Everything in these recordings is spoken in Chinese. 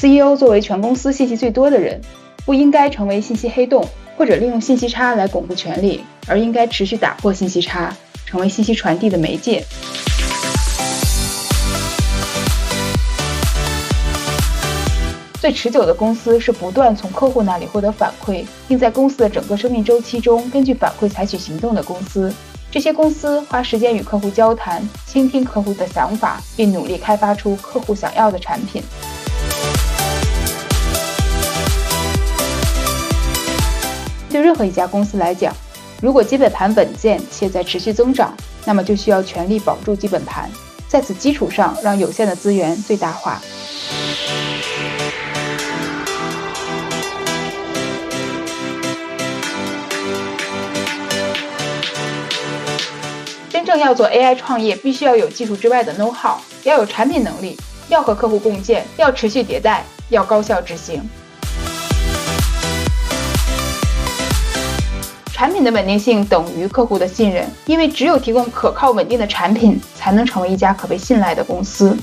CEO 作为全公司信息最多的人，不应该成为信息黑洞，或者利用信息差来巩固权力，而应该持续打破信息差，成为信息传递的媒介。最持久的公司是不断从客户那里获得反馈，并在公司的整个生命周期中根据反馈采取行动的公司。这些公司花时间与客户交谈，倾听客户的想法，并努力开发出客户想要的产品。对任何一家公司来讲，如果基本盘稳健且在持续增长，那么就需要全力保住基本盘，在此基础上让有限的资源最大化。真正要做 AI 创业，必须要有技术之外的 know how，要有产品能力，要和客户共建，要持续迭代，要高效执行。产品的稳定性等于客户的信任，因为只有提供可靠稳定的产品，才能成为一家可被信赖的公司。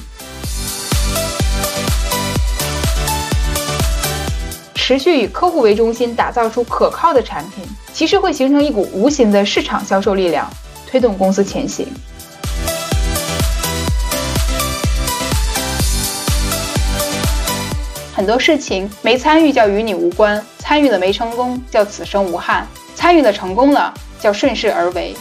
持续以客户为中心，打造出可靠的产品，其实会形成一股无形的市场销售力量，推动公司前行。很多事情没参与叫与你无关，参与了没成功叫此生无憾。参与了，成功了，叫顺势而为。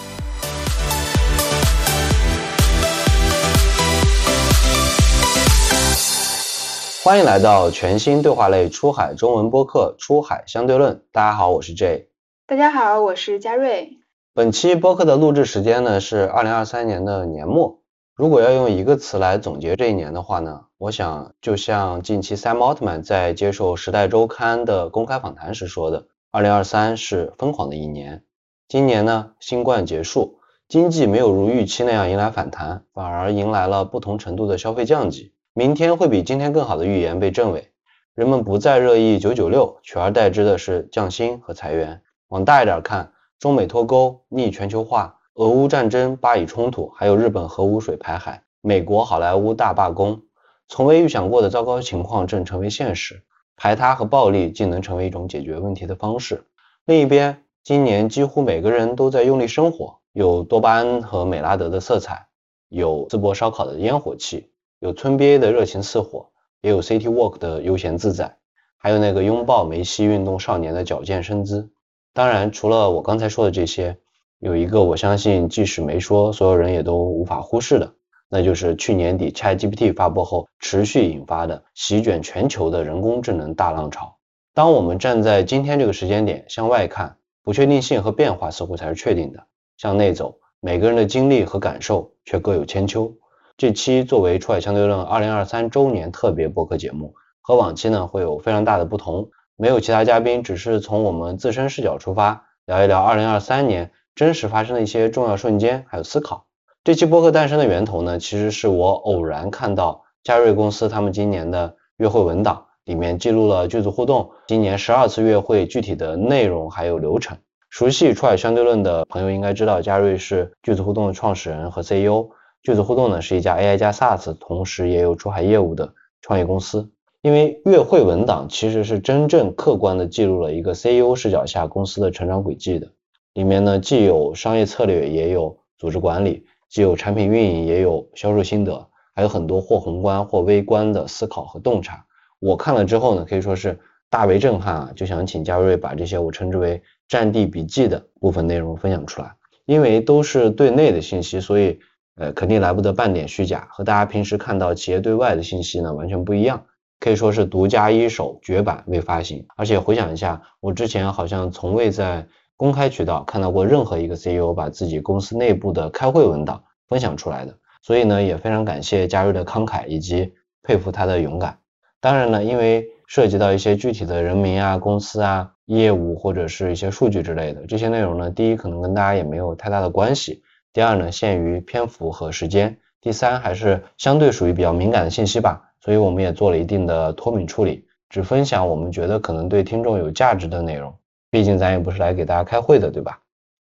欢迎来到全新对话类出海中文播客《出海相对论》。大家好，我是 J。大家好，我是佳瑞。本期播客的录制时间呢是二零二三年的年末。如果要用一个词来总结这一年的话呢，我想就像近期 Sam Altman 在接受《时代周刊》的公开访谈时说的。二零二三是疯狂的一年，今年呢，新冠结束，经济没有如预期那样迎来反弹，反而迎来了不同程度的消费降级。明天会比今天更好的预言被证伪，人们不再热议九九六，取而代之的是降薪和裁员。往大一点看，中美脱钩、逆全球化、俄乌战争、巴以冲突，还有日本核污水排海、美国好莱坞大罢工，从未预想过的糟糕情况正成为现实。排他和暴力竟能成为一种解决问题的方式。另一边，今年几乎每个人都在用力生活，有多巴胺和美拉德的色彩，有淄博烧烤的烟火气，有村 BA 的热情似火，也有 City Walk 的悠闲自在，还有那个拥抱梅西运动少年的矫健身姿。当然，除了我刚才说的这些，有一个我相信即使没说，所有人也都无法忽视的。那就是去年底 ChatGPT 发布后持续引发的席卷全球的人工智能大浪潮。当我们站在今天这个时间点向外看，不确定性和变化似乎才是确定的；向内走，每个人的经历和感受却各有千秋。这期作为出海相对论二零二三周年特别播客节目，和往期呢会有非常大的不同，没有其他嘉宾，只是从我们自身视角出发，聊一聊二零二三年真实发生的一些重要瞬间，还有思考。这期播客诞生的源头呢，其实是我偶然看到嘉瑞公司他们今年的月会文档，里面记录了剧组互动今年十二次月会具体的内容还有流程。熟悉出海相对论的朋友应该知道，嘉瑞是剧组互动的创始人和 CEO。剧组互动呢是一家 AI 加 SaaS，同时也有出海业务的创业公司。因为月会文档其实是真正客观的记录了一个 CEO 视角下公司的成长轨迹的，里面呢既有商业策略，也有组织管理。既有产品运营，也有销售心得，还有很多或宏观或微观的思考和洞察。我看了之后呢，可以说是大为震撼啊！就想请嘉瑞把这些我称之为“战地笔记”的部分内容分享出来，因为都是对内的信息，所以呃肯定来不得半点虚假，和大家平时看到企业对外的信息呢完全不一样，可以说是独家一手绝版未发行。而且回想一下，我之前好像从未在公开渠道看到过任何一个 CEO 把自己公司内部的开会文档分享出来的，所以呢也非常感谢嘉瑞的慷慨以及佩服他的勇敢。当然呢，因为涉及到一些具体的人名啊、公司啊、业务或者是一些数据之类的这些内容呢，第一可能跟大家也没有太大的关系，第二呢限于篇幅和时间，第三还是相对属于比较敏感的信息吧，所以我们也做了一定的脱敏处理，只分享我们觉得可能对听众有价值的内容。毕竟咱也不是来给大家开会的，对吧？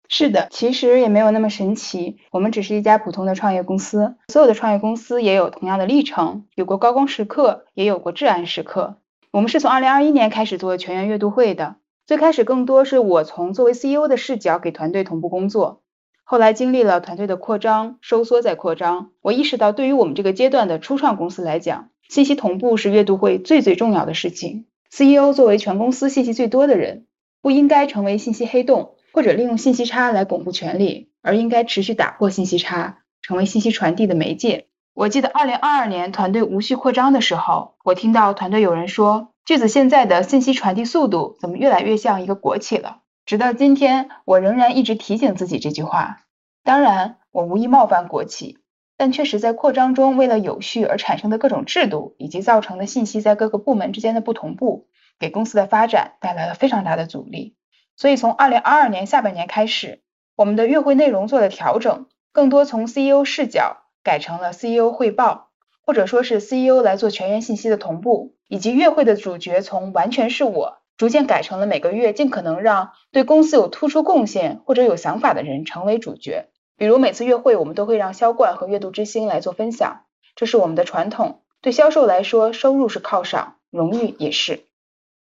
是的，其实也没有那么神奇。我们只是一家普通的创业公司，所有的创业公司也有同样的历程，有过高光时刻，也有过至暗时刻。我们是从二零二一年开始做全员阅读会的，最开始更多是我从作为 CEO 的视角给团队同步工作，后来经历了团队的扩张、收缩再扩张，我意识到对于我们这个阶段的初创公司来讲，信息同步是阅读会最最重要的事情。CEO 作为全公司信息最多的人，不应该成为信息黑洞。或者利用信息差来巩固权力，而应该持续打破信息差，成为信息传递的媒介。我记得二零二二年团队无序扩张的时候，我听到团队有人说，句子现在的信息传递速度怎么越来越像一个国企了？直到今天，我仍然一直提醒自己这句话。当然，我无意冒犯国企，但确实在扩张中，为了有序而产生的各种制度，以及造成的信息在各个部门之间的不同步，给公司的发展带来了非常大的阻力。所以从二零二二年下半年开始，我们的月会内容做了调整，更多从 CEO 视角改成了 CEO 汇报，或者说是 CEO 来做全员信息的同步，以及月会的主角从完全是我，逐渐改成了每个月尽可能让对公司有突出贡献或者有想法的人成为主角。比如每次月会，我们都会让销冠和阅读之星来做分享，这是我们的传统。对销售来说，收入是犒赏，荣誉也是。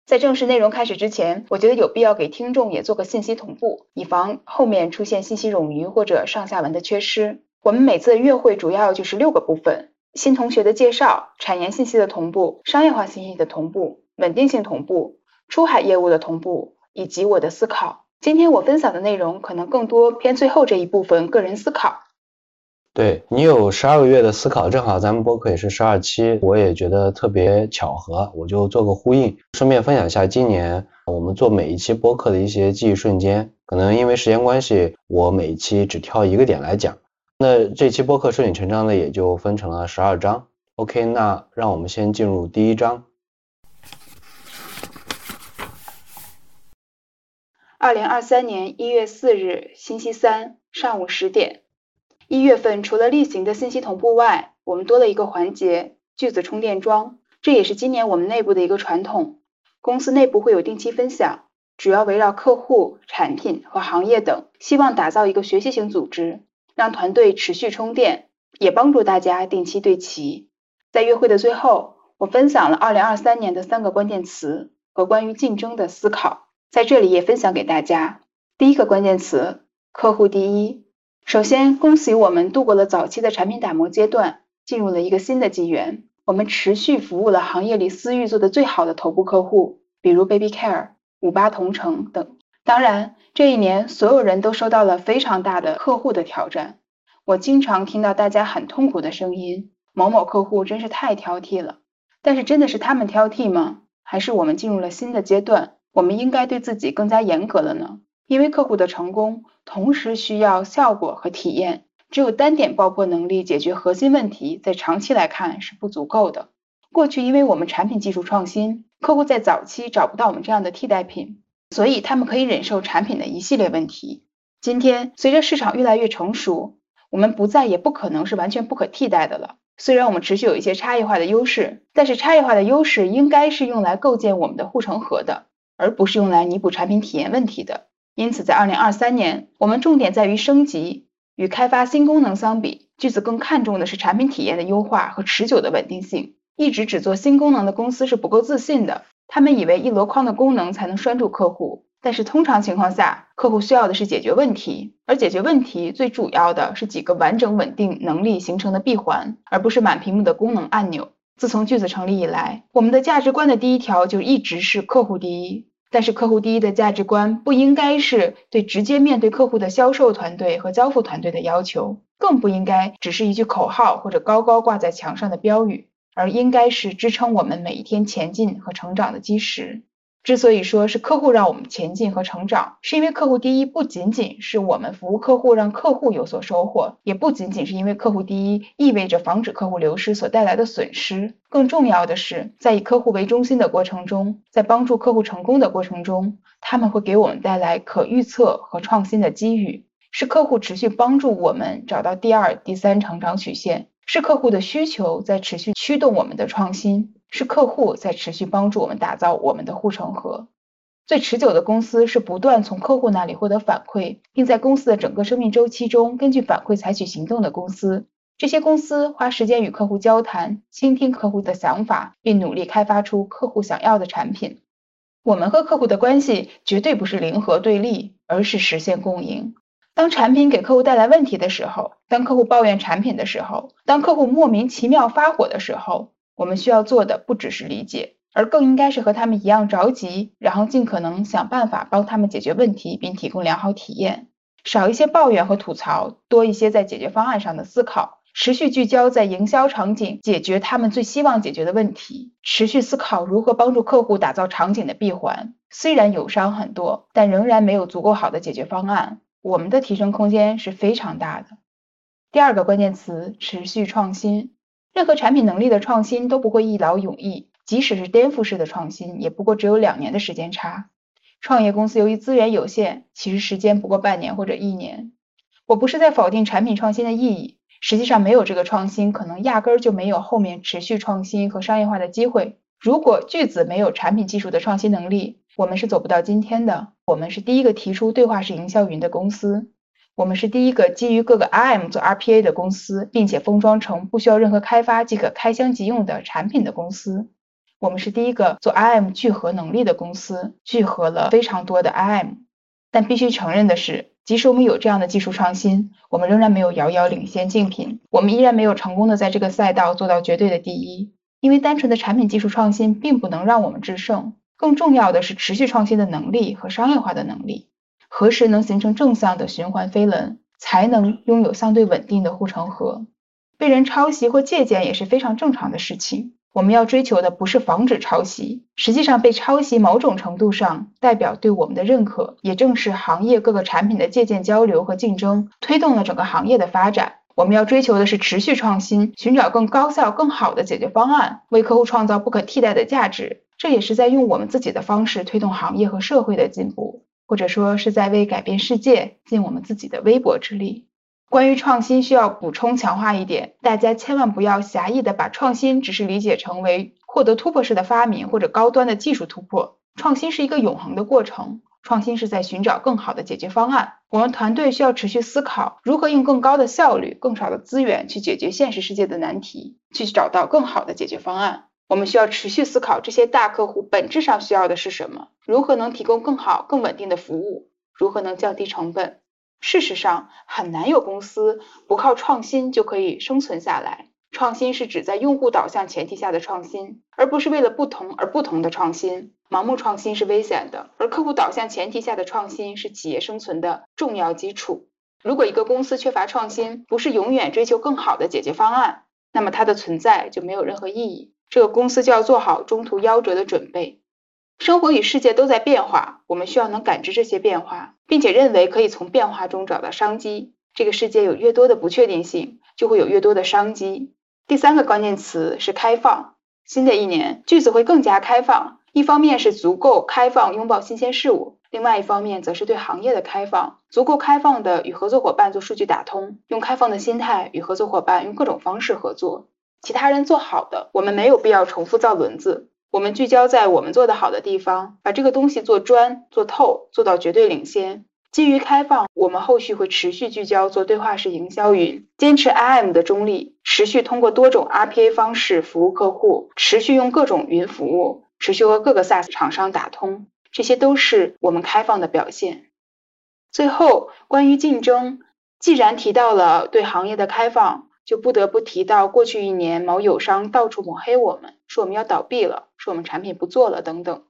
在正式内容开始之前，我觉得有必要给听众也做个信息同步，以防后面出现信息冗余或者上下文的缺失。我们每次的月会主要就是六个部分：新同学的介绍、产研信息的同步、商业化信息的同步、稳定性同步、出海业务的同步，以及我的思考。今天我分享的内容可能更多偏最后这一部分个人思考。对你有十二个月的思考，正好咱们播客也是十二期，我也觉得特别巧合，我就做个呼应，顺便分享一下今年我们做每一期播客的一些记忆瞬间。可能因为时间关系，我每一期只挑一个点来讲。那这期播客顺理成章的也就分成了十二章。OK，那让我们先进入第一章。二零二三年一月四日星期三上午十点。一月份除了例行的信息同步外，我们多了一个环节——句子充电桩。这也是今年我们内部的一个传统。公司内部会有定期分享，主要围绕客户、产品和行业等，希望打造一个学习型组织，让团队持续充电，也帮助大家定期对齐。在约会的最后，我分享了2023年的三个关键词和关于竞争的思考，在这里也分享给大家。第一个关键词：客户第一。首先，恭喜我们度过了早期的产品打磨阶段，进入了一个新的纪元。我们持续服务了行业里私域做的最好的头部客户，比如 Baby Care、五八同城等。当然，这一年所有人都受到了非常大的客户的挑战。我经常听到大家很痛苦的声音：某某客户真是太挑剔了。但是，真的是他们挑剔吗？还是我们进入了新的阶段，我们应该对自己更加严格了呢？因为客户的成功同时需要效果和体验，只有单点爆破能力解决核心问题，在长期来看是不足够的。过去因为我们产品技术创新，客户在早期找不到我们这样的替代品，所以他们可以忍受产品的一系列问题。今天随着市场越来越成熟，我们不再也不可能是完全不可替代的了。虽然我们持续有一些差异化的优势，但是差异化的优势应该是用来构建我们的护城河的，而不是用来弥补产品体验问题的。因此，在二零二三年，我们重点在于升级。与开发新功能相比，句子更看重的是产品体验的优化和持久的稳定性。一直只做新功能的公司是不够自信的，他们以为一箩筐的功能才能拴住客户。但是通常情况下，客户需要的是解决问题，而解决问题最主要的是几个完整稳定能力形成的闭环，而不是满屏幕的功能按钮。自从句子成立以来，我们的价值观的第一条就一直是客户第一。但是客户第一的价值观不应该是对直接面对客户的销售团队和交付团队的要求，更不应该只是一句口号或者高高挂在墙上的标语，而应该是支撑我们每一天前进和成长的基石。之所以说是客户让我们前进和成长，是因为客户第一不仅仅是我们服务客户让客户有所收获，也不仅仅是因为客户第一意味着防止客户流失所带来的损失。更重要的是，在以客户为中心的过程中，在帮助客户成功的过程中，他们会给我们带来可预测和创新的机遇，是客户持续帮助我们找到第二、第三成长曲线，是客户的需求在持续驱动我们的创新。是客户在持续帮助我们打造我们的护城河。最持久的公司是不断从客户那里获得反馈，并在公司的整个生命周期中根据反馈采取行动的公司。这些公司花时间与客户交谈，倾听客户的想法，并努力开发出客户想要的产品。我们和客户的关系绝对不是零和对立，而是实现共赢。当产品给客户带来问题的时候，当客户抱怨产品的时候，当客户莫名其妙发火的时候，我们需要做的不只是理解，而更应该是和他们一样着急，然后尽可能想办法帮他们解决问题，并提供良好体验。少一些抱怨和吐槽，多一些在解决方案上的思考。持续聚焦在营销场景，解决他们最希望解决的问题。持续思考如何帮助客户打造场景的闭环。虽然友商很多，但仍然没有足够好的解决方案。我们的提升空间是非常大的。第二个关键词：持续创新。任何产品能力的创新都不会一劳永逸，即使是颠覆式的创新，也不过只有两年的时间差。创业公司由于资源有限，其实时间不过半年或者一年。我不是在否定产品创新的意义。实际上没有这个创新，可能压根儿就没有后面持续创新和商业化的机会。如果巨子没有产品技术的创新能力，我们是走不到今天的。我们是第一个提出对话式营销云的公司，我们是第一个基于各个 IM 做 RPA 的公司，并且封装成不需要任何开发即可开箱即用的产品的公司。我们是第一个做 IM 聚合能力的公司，聚合了非常多的 IM。但必须承认的是。即使我们有这样的技术创新，我们仍然没有遥遥领先竞品，我们依然没有成功的在这个赛道做到绝对的第一。因为单纯的产品技术创新并不能让我们制胜，更重要的是持续创新的能力和商业化的能力。何时能形成正向的循环飞轮，才能拥有相对稳定的护城河？被人抄袭或借鉴也是非常正常的事情。我们要追求的不是防止抄袭，实际上被抄袭某种程度上代表对我们的认可。也正是行业各个产品的借鉴交流和竞争，推动了整个行业的发展。我们要追求的是持续创新，寻找更高效、更好的解决方案，为客户创造不可替代的价值。这也是在用我们自己的方式推动行业和社会的进步，或者说是在为改变世界尽我们自己的微薄之力。关于创新，需要补充强化一点，大家千万不要狭义的把创新只是理解成为获得突破式的发明或者高端的技术突破。创新是一个永恒的过程，创新是在寻找更好的解决方案。我们团队需要持续思考如何用更高的效率、更少的资源去解决现实世界的难题，去找到更好的解决方案。我们需要持续思考这些大客户本质上需要的是什么，如何能提供更好、更稳定的服务，如何能降低成本。事实上，很难有公司不靠创新就可以生存下来。创新是指在用户导向前提下的创新，而不是为了不同而不同的创新。盲目创新是危险的，而客户导向前提下的创新是企业生存的重要基础。如果一个公司缺乏创新，不是永远追求更好的解决方案，那么它的存在就没有任何意义。这个公司就要做好中途夭折的准备。生活与世界都在变化，我们需要能感知这些变化，并且认为可以从变化中找到商机。这个世界有越多的不确定性，就会有越多的商机。第三个关键词是开放。新的一年，句子会更加开放。一方面是足够开放，拥抱新鲜事物；另外一方面则是对行业的开放，足够开放的与合作伙伴做数据打通，用开放的心态与合作伙伴用各种方式合作。其他人做好的，我们没有必要重复造轮子。我们聚焦在我们做的好的地方，把这个东西做专、做透，做到绝对领先。基于开放，我们后续会持续聚焦做对话式营销云，坚持 IM 的中立，持续通过多种 RPA 方式服务客户，持续用各种云服务，持续和各个 SaaS 厂商打通，这些都是我们开放的表现。最后，关于竞争，既然提到了对行业的开放。就不得不提到过去一年某友商到处抹黑我们，说我们要倒闭了，说我们产品不做了等等。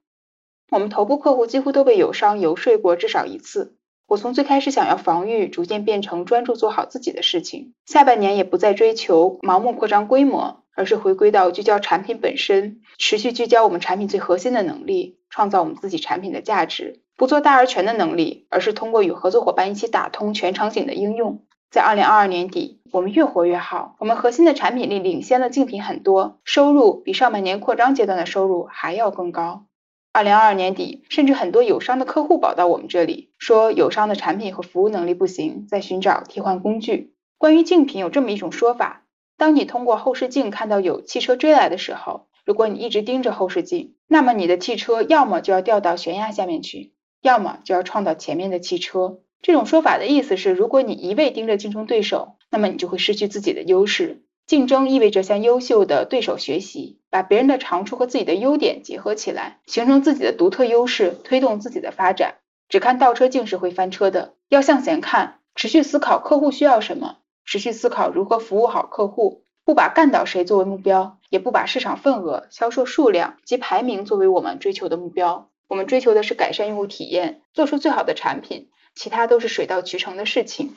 我们头部客户几乎都被友商游说过至少一次。我从最开始想要防御，逐渐变成专注做好自己的事情。下半年也不再追求盲目扩张规模，而是回归到聚焦产品本身，持续聚焦我们产品最核心的能力，创造我们自己产品的价值。不做大而全的能力，而是通过与合作伙伴一起打通全场景的应用。在二零二二年底，我们越活越好。我们核心的产品力领先了竞品很多，收入比上半年扩张阶段的收入还要更高。二零二二年底，甚至很多友商的客户跑到我们这里，说友商的产品和服务能力不行，在寻找替换工具。关于竞品，有这么一种说法：当你通过后视镜看到有汽车追来的时候，如果你一直盯着后视镜，那么你的汽车要么就要掉到悬崖下面去，要么就要撞到前面的汽车。这种说法的意思是，如果你一味盯着竞争对手，那么你就会失去自己的优势。竞争意味着向优秀的对手学习，把别人的长处和自己的优点结合起来，形成自己的独特优势，推动自己的发展。只看倒车镜是会翻车的，要向前看，持续思考客户需要什么，持续思考如何服务好客户，不把干倒谁作为目标，也不把市场份额、销售数量及排名作为我们追求的目标。我们追求的是改善用户体验，做出最好的产品，其他都是水到渠成的事情。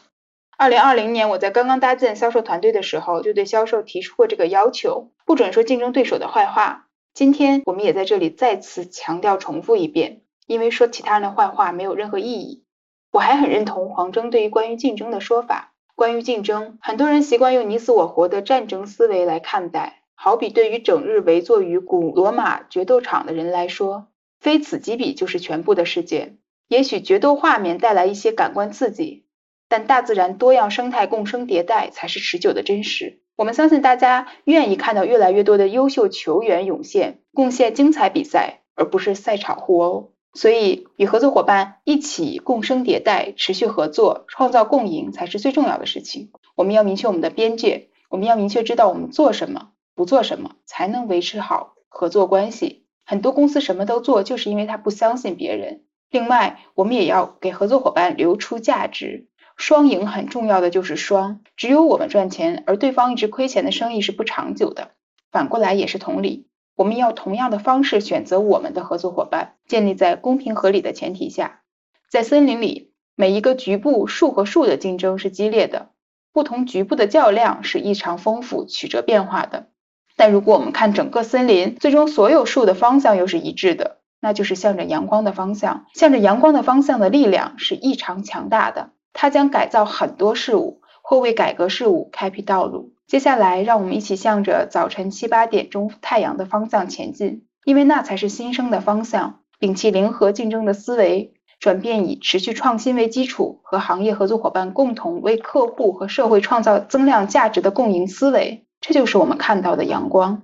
二零二零年，我在刚刚搭建销售团队的时候，就对销售提出过这个要求：不准说竞争对手的坏话。今天我们也在这里再次强调、重复一遍，因为说其他人的坏话没有任何意义。我还很认同黄峥对于关于竞争的说法。关于竞争，很多人习惯用你死我活的战争思维来看待，好比对于整日围坐于古罗马决斗场的人来说，非此即彼就是全部的世界。也许决斗画面带来一些感官刺激。但大自然多样生态共生迭代才是持久的真实。我们相信大家愿意看到越来越多的优秀球员涌现，贡献精彩比赛，而不是赛场互殴。所以，与合作伙伴一起共生迭代，持续合作，创造共赢才是最重要的事情。我们要明确我们的边界，我们要明确知道我们做什么，不做什么，才能维持好合作关系。很多公司什么都做，就是因为他不相信别人。另外，我们也要给合作伙伴留出价值。双赢很重要的就是双，只有我们赚钱，而对方一直亏钱的生意是不长久的。反过来也是同理，我们要同样的方式选择我们的合作伙伴，建立在公平合理的前提下。在森林里，每一个局部树和树的竞争是激烈的，不同局部的较量是异常丰富、曲折变化的。但如果我们看整个森林，最终所有树的方向又是一致的，那就是向着阳光的方向。向着阳光的方向的力量是异常强大的。它将改造很多事物，或为改革事物开辟道路。接下来，让我们一起向着早晨七八点钟太阳的方向前进，因为那才是新生的方向。摒弃零和竞争的思维，转变以持续创新为基础，和行业合作伙伴共同为客户和社会创造增量价值的共赢思维，这就是我们看到的阳光。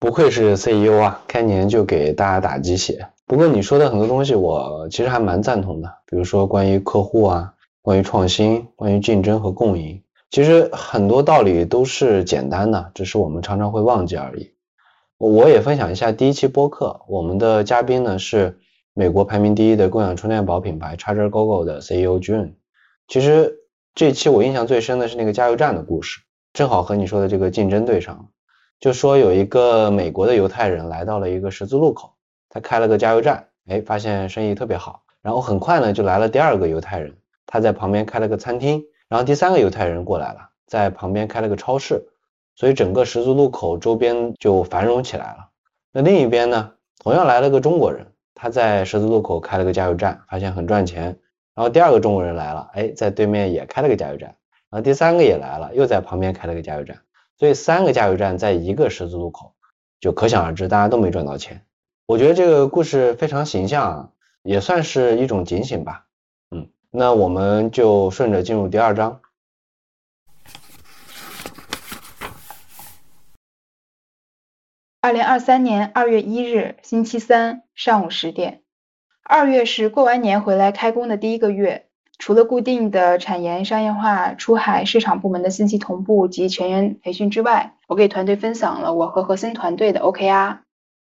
不愧是 CEO 啊，开年就给大家打鸡血。不过你说的很多东西，我其实还蛮赞同的。比如说关于客户啊，关于创新，关于竞争和共赢，其实很多道理都是简单的，只是我们常常会忘记而已。我也分享一下第一期播客，我们的嘉宾呢是美国排名第一的共享充电宝品牌 ChargerGoGo 的 CEO June。其实这期我印象最深的是那个加油站的故事，正好和你说的这个竞争对上。就说有一个美国的犹太人来到了一个十字路口。他开了个加油站，哎，发现生意特别好。然后很快呢，就来了第二个犹太人，他在旁边开了个餐厅。然后第三个犹太人过来了，在旁边开了个超市。所以整个十字路口周边就繁荣起来了。那另一边呢，同样来了个中国人，他在十字路口开了个加油站，发现很赚钱。然后第二个中国人来了，哎，在对面也开了个加油站。然后第三个也来了，又在旁边开了个加油站。所以三个加油站在一个十字路口，就可想而知，大家都没赚到钱。我觉得这个故事非常形象，也算是一种警醒吧。嗯，那我们就顺着进入第二章。二零二三年二月一日，星期三上午十点。二月是过完年回来开工的第一个月，除了固定的产研、商业化、出海、市场部门的信息同步及全员培训之外，我给团队分享了我和核心团队的 OKR。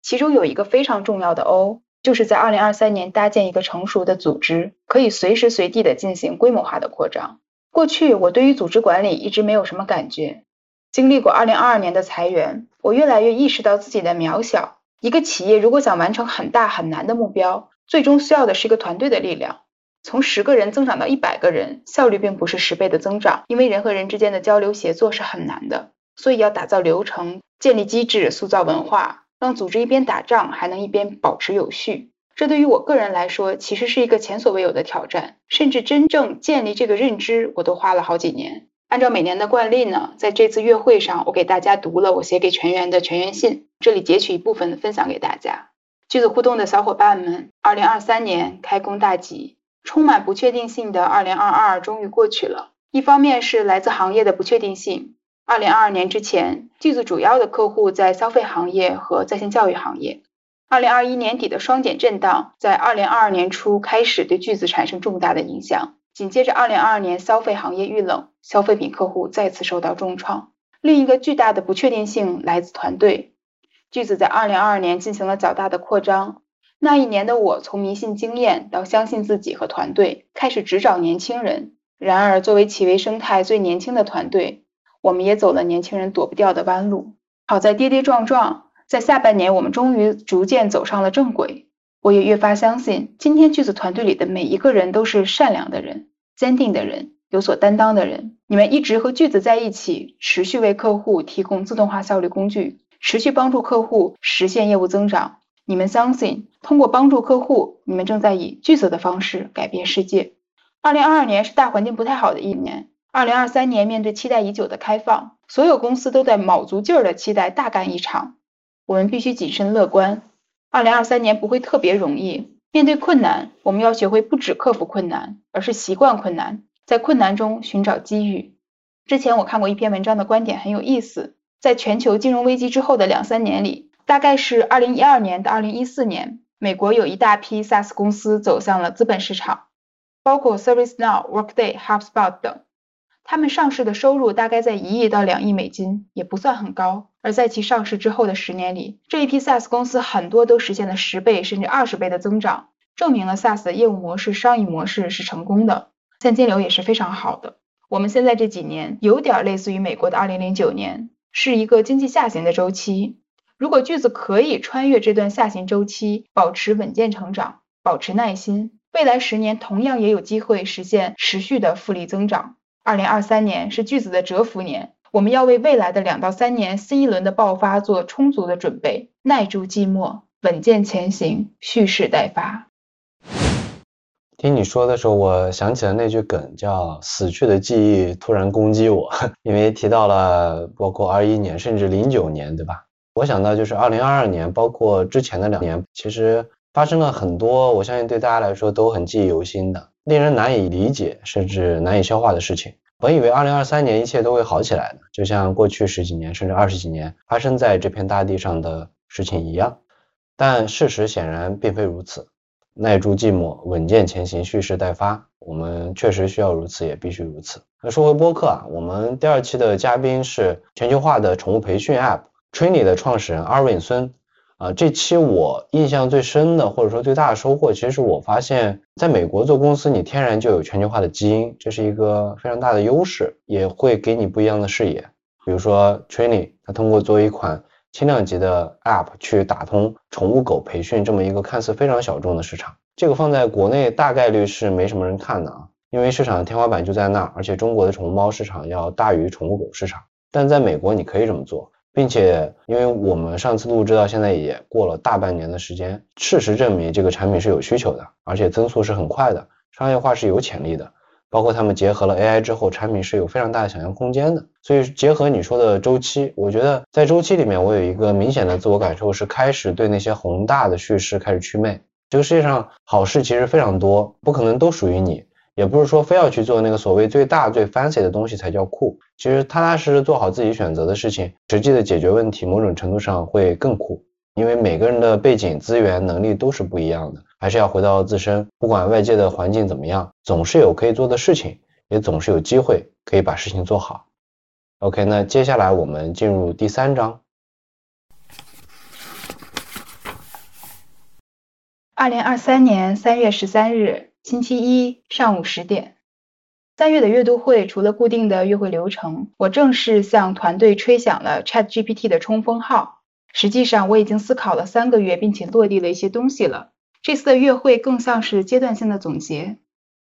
其中有一个非常重要的 O，就是在二零二三年搭建一个成熟的组织，可以随时随地的进行规模化的扩张。过去我对于组织管理一直没有什么感觉，经历过二零二二年的裁员，我越来越意识到自己的渺小。一个企业如果想完成很大很难的目标，最终需要的是一个团队的力量。从十个人增长到一百个人，效率并不是十倍的增长，因为人和人之间的交流协作是很难的，所以要打造流程、建立机制、塑造文化。让组织一边打仗还能一边保持有序，这对于我个人来说其实是一个前所未有的挑战。甚至真正建立这个认知，我都花了好几年。按照每年的惯例呢，在这次月会上，我给大家读了我写给全员的全员信，这里截取一部分分享给大家。句子互动的小伙伴们，二零二三年开工大吉，充满不确定性的二零二二终于过去了。一方面是来自行业的不确定性。二零二二年之前，句子主要的客户在消费行业和在线教育行业。二零二一年底的双减震荡，在二零二二年初开始对句子产生重大的影响。紧接着，二零二二年消费行业遇冷，消费品客户再次受到重创。另一个巨大的不确定性来自团队。句子在二零二二年进行了较大的扩张。那一年的我，从迷信经验到相信自己和团队，开始只找年轻人。然而，作为企微生态最年轻的团队，我们也走了年轻人躲不掉的弯路。好在跌跌撞撞。在下半年，我们终于逐渐走上了正轨。我也越发相信，今天句子团队里的每一个人都是善良的人、坚定的人、有所担当的人。你们一直和句子在一起，持续为客户提供自动化效率工具，持续帮助客户实现业务增长。你们相信，通过帮助客户，你们正在以句子的方式改变世界。二零二二年是大环境不太好的一年。二零二三年面对期待已久的开放，所有公司都在卯足劲儿的期待大干一场。我们必须谨慎乐观。二零二三年不会特别容易。面对困难，我们要学会不止克服困难，而是习惯困难，在困难中寻找机遇。之前我看过一篇文章的观点很有意思。在全球金融危机之后的两三年里，大概是二零一二年到二零一四年，美国有一大批 SaaS 公司走向了资本市场，包括 ServiceNow、Workday、HubSpot 等。他们上市的收入大概在一亿到两亿美金，也不算很高。而在其上市之后的十年里，这一批 SaaS 公司很多都实现了十倍甚至二十倍的增长，证明了 SaaS 的业务模式、商业模式是成功的，现金流也是非常好的。我们现在这几年有点类似于美国的二零零九年，是一个经济下行的周期。如果句子可以穿越这段下行周期，保持稳健成长，保持耐心，未来十年同样也有机会实现持续的复利增长。二零二三年是句子的蛰伏年，我们要为未来的两到三年新一轮的爆发做充足的准备，耐住寂寞，稳健前行，蓄势待发。听你说的时候，我想起了那句梗，叫“死去的记忆突然攻击我”，因为提到了包括二一年甚至零九年，对吧？我想到就是二零二二年，包括之前的两年，其实发生了很多，我相信对大家来说都很记忆犹新的。令人难以理解甚至难以消化的事情。本以为二零二三年一切都会好起来的，就像过去十几年甚至二十几年发生在这片大地上的事情一样，但事实显然并非如此。耐住寂寞，稳健前行，蓄势待发。我们确实需要如此，也必须如此。那说回播客啊，我们第二期的嘉宾是全球化的宠物培训 App Trainy 的创始人阿瑞孙。啊，这期我印象最深的，或者说最大的收获，其实是我发现，在美国做公司，你天然就有全球化的基因，这是一个非常大的优势，也会给你不一样的视野。比如说 Trainy，它通过作为一款轻量级的 App 去打通宠物狗培训这么一个看似非常小众的市场，这个放在国内大概率是没什么人看的啊，因为市场的天花板就在那儿，而且中国的宠物猫市场要大于宠物狗市场，但在美国你可以这么做。并且，因为我们上次录制到现在也过了大半年的时间，事实证明这个产品是有需求的，而且增速是很快的，商业化是有潜力的。包括他们结合了 AI 之后，产品是有非常大的想象空间的。所以结合你说的周期，我觉得在周期里面，我有一个明显的自我感受是开始对那些宏大的叙事开始祛魅。这个世界上好事其实非常多，不可能都属于你。也不是说非要去做那个所谓最大最 fancy 的东西才叫酷，其实踏踏实实做好自己选择的事情，实际的解决问题，某种程度上会更酷。因为每个人的背景、资源、能力都是不一样的，还是要回到自身，不管外界的环境怎么样，总是有可以做的事情，也总是有机会可以把事情做好。OK，那接下来我们进入第三章。二零二三年三月十三日。星期一上午十点，三月的月度会除了固定的约会流程，我正式向团队吹响了 ChatGPT 的冲锋号。实际上，我已经思考了三个月，并且落地了一些东西了。这次的月会更像是阶段性的总结。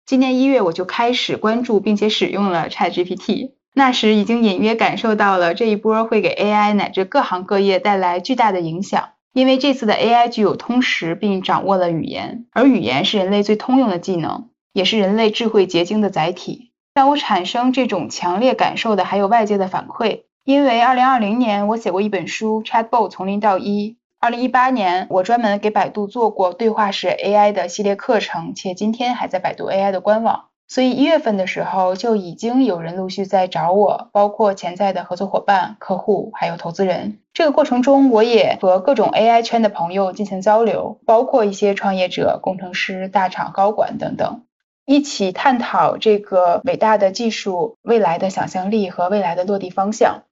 今年一月我就开始关注并且使用了 ChatGPT，那时已经隐约感受到了这一波会给 AI 乃至各行各业带来巨大的影响。因为这次的 AI 具有通识并掌握了语言，而语言是人类最通用的技能，也是人类智慧结晶的载体。让我产生这种强烈感受的还有外界的反馈。因为2020年我写过一本书《Chatbot 从零到一》，2018年我专门给百度做过对话式 AI 的系列课程，且今天还在百度 AI 的官网。所以一月份的时候就已经有人陆续在找我，包括潜在的合作伙伴、客户还有投资人。这个过程中，我也和各种 AI 圈的朋友进行交流，包括一些创业者、工程师、大厂高管等等，一起探讨这个伟大的技术未来的想象力和未来的落地方向。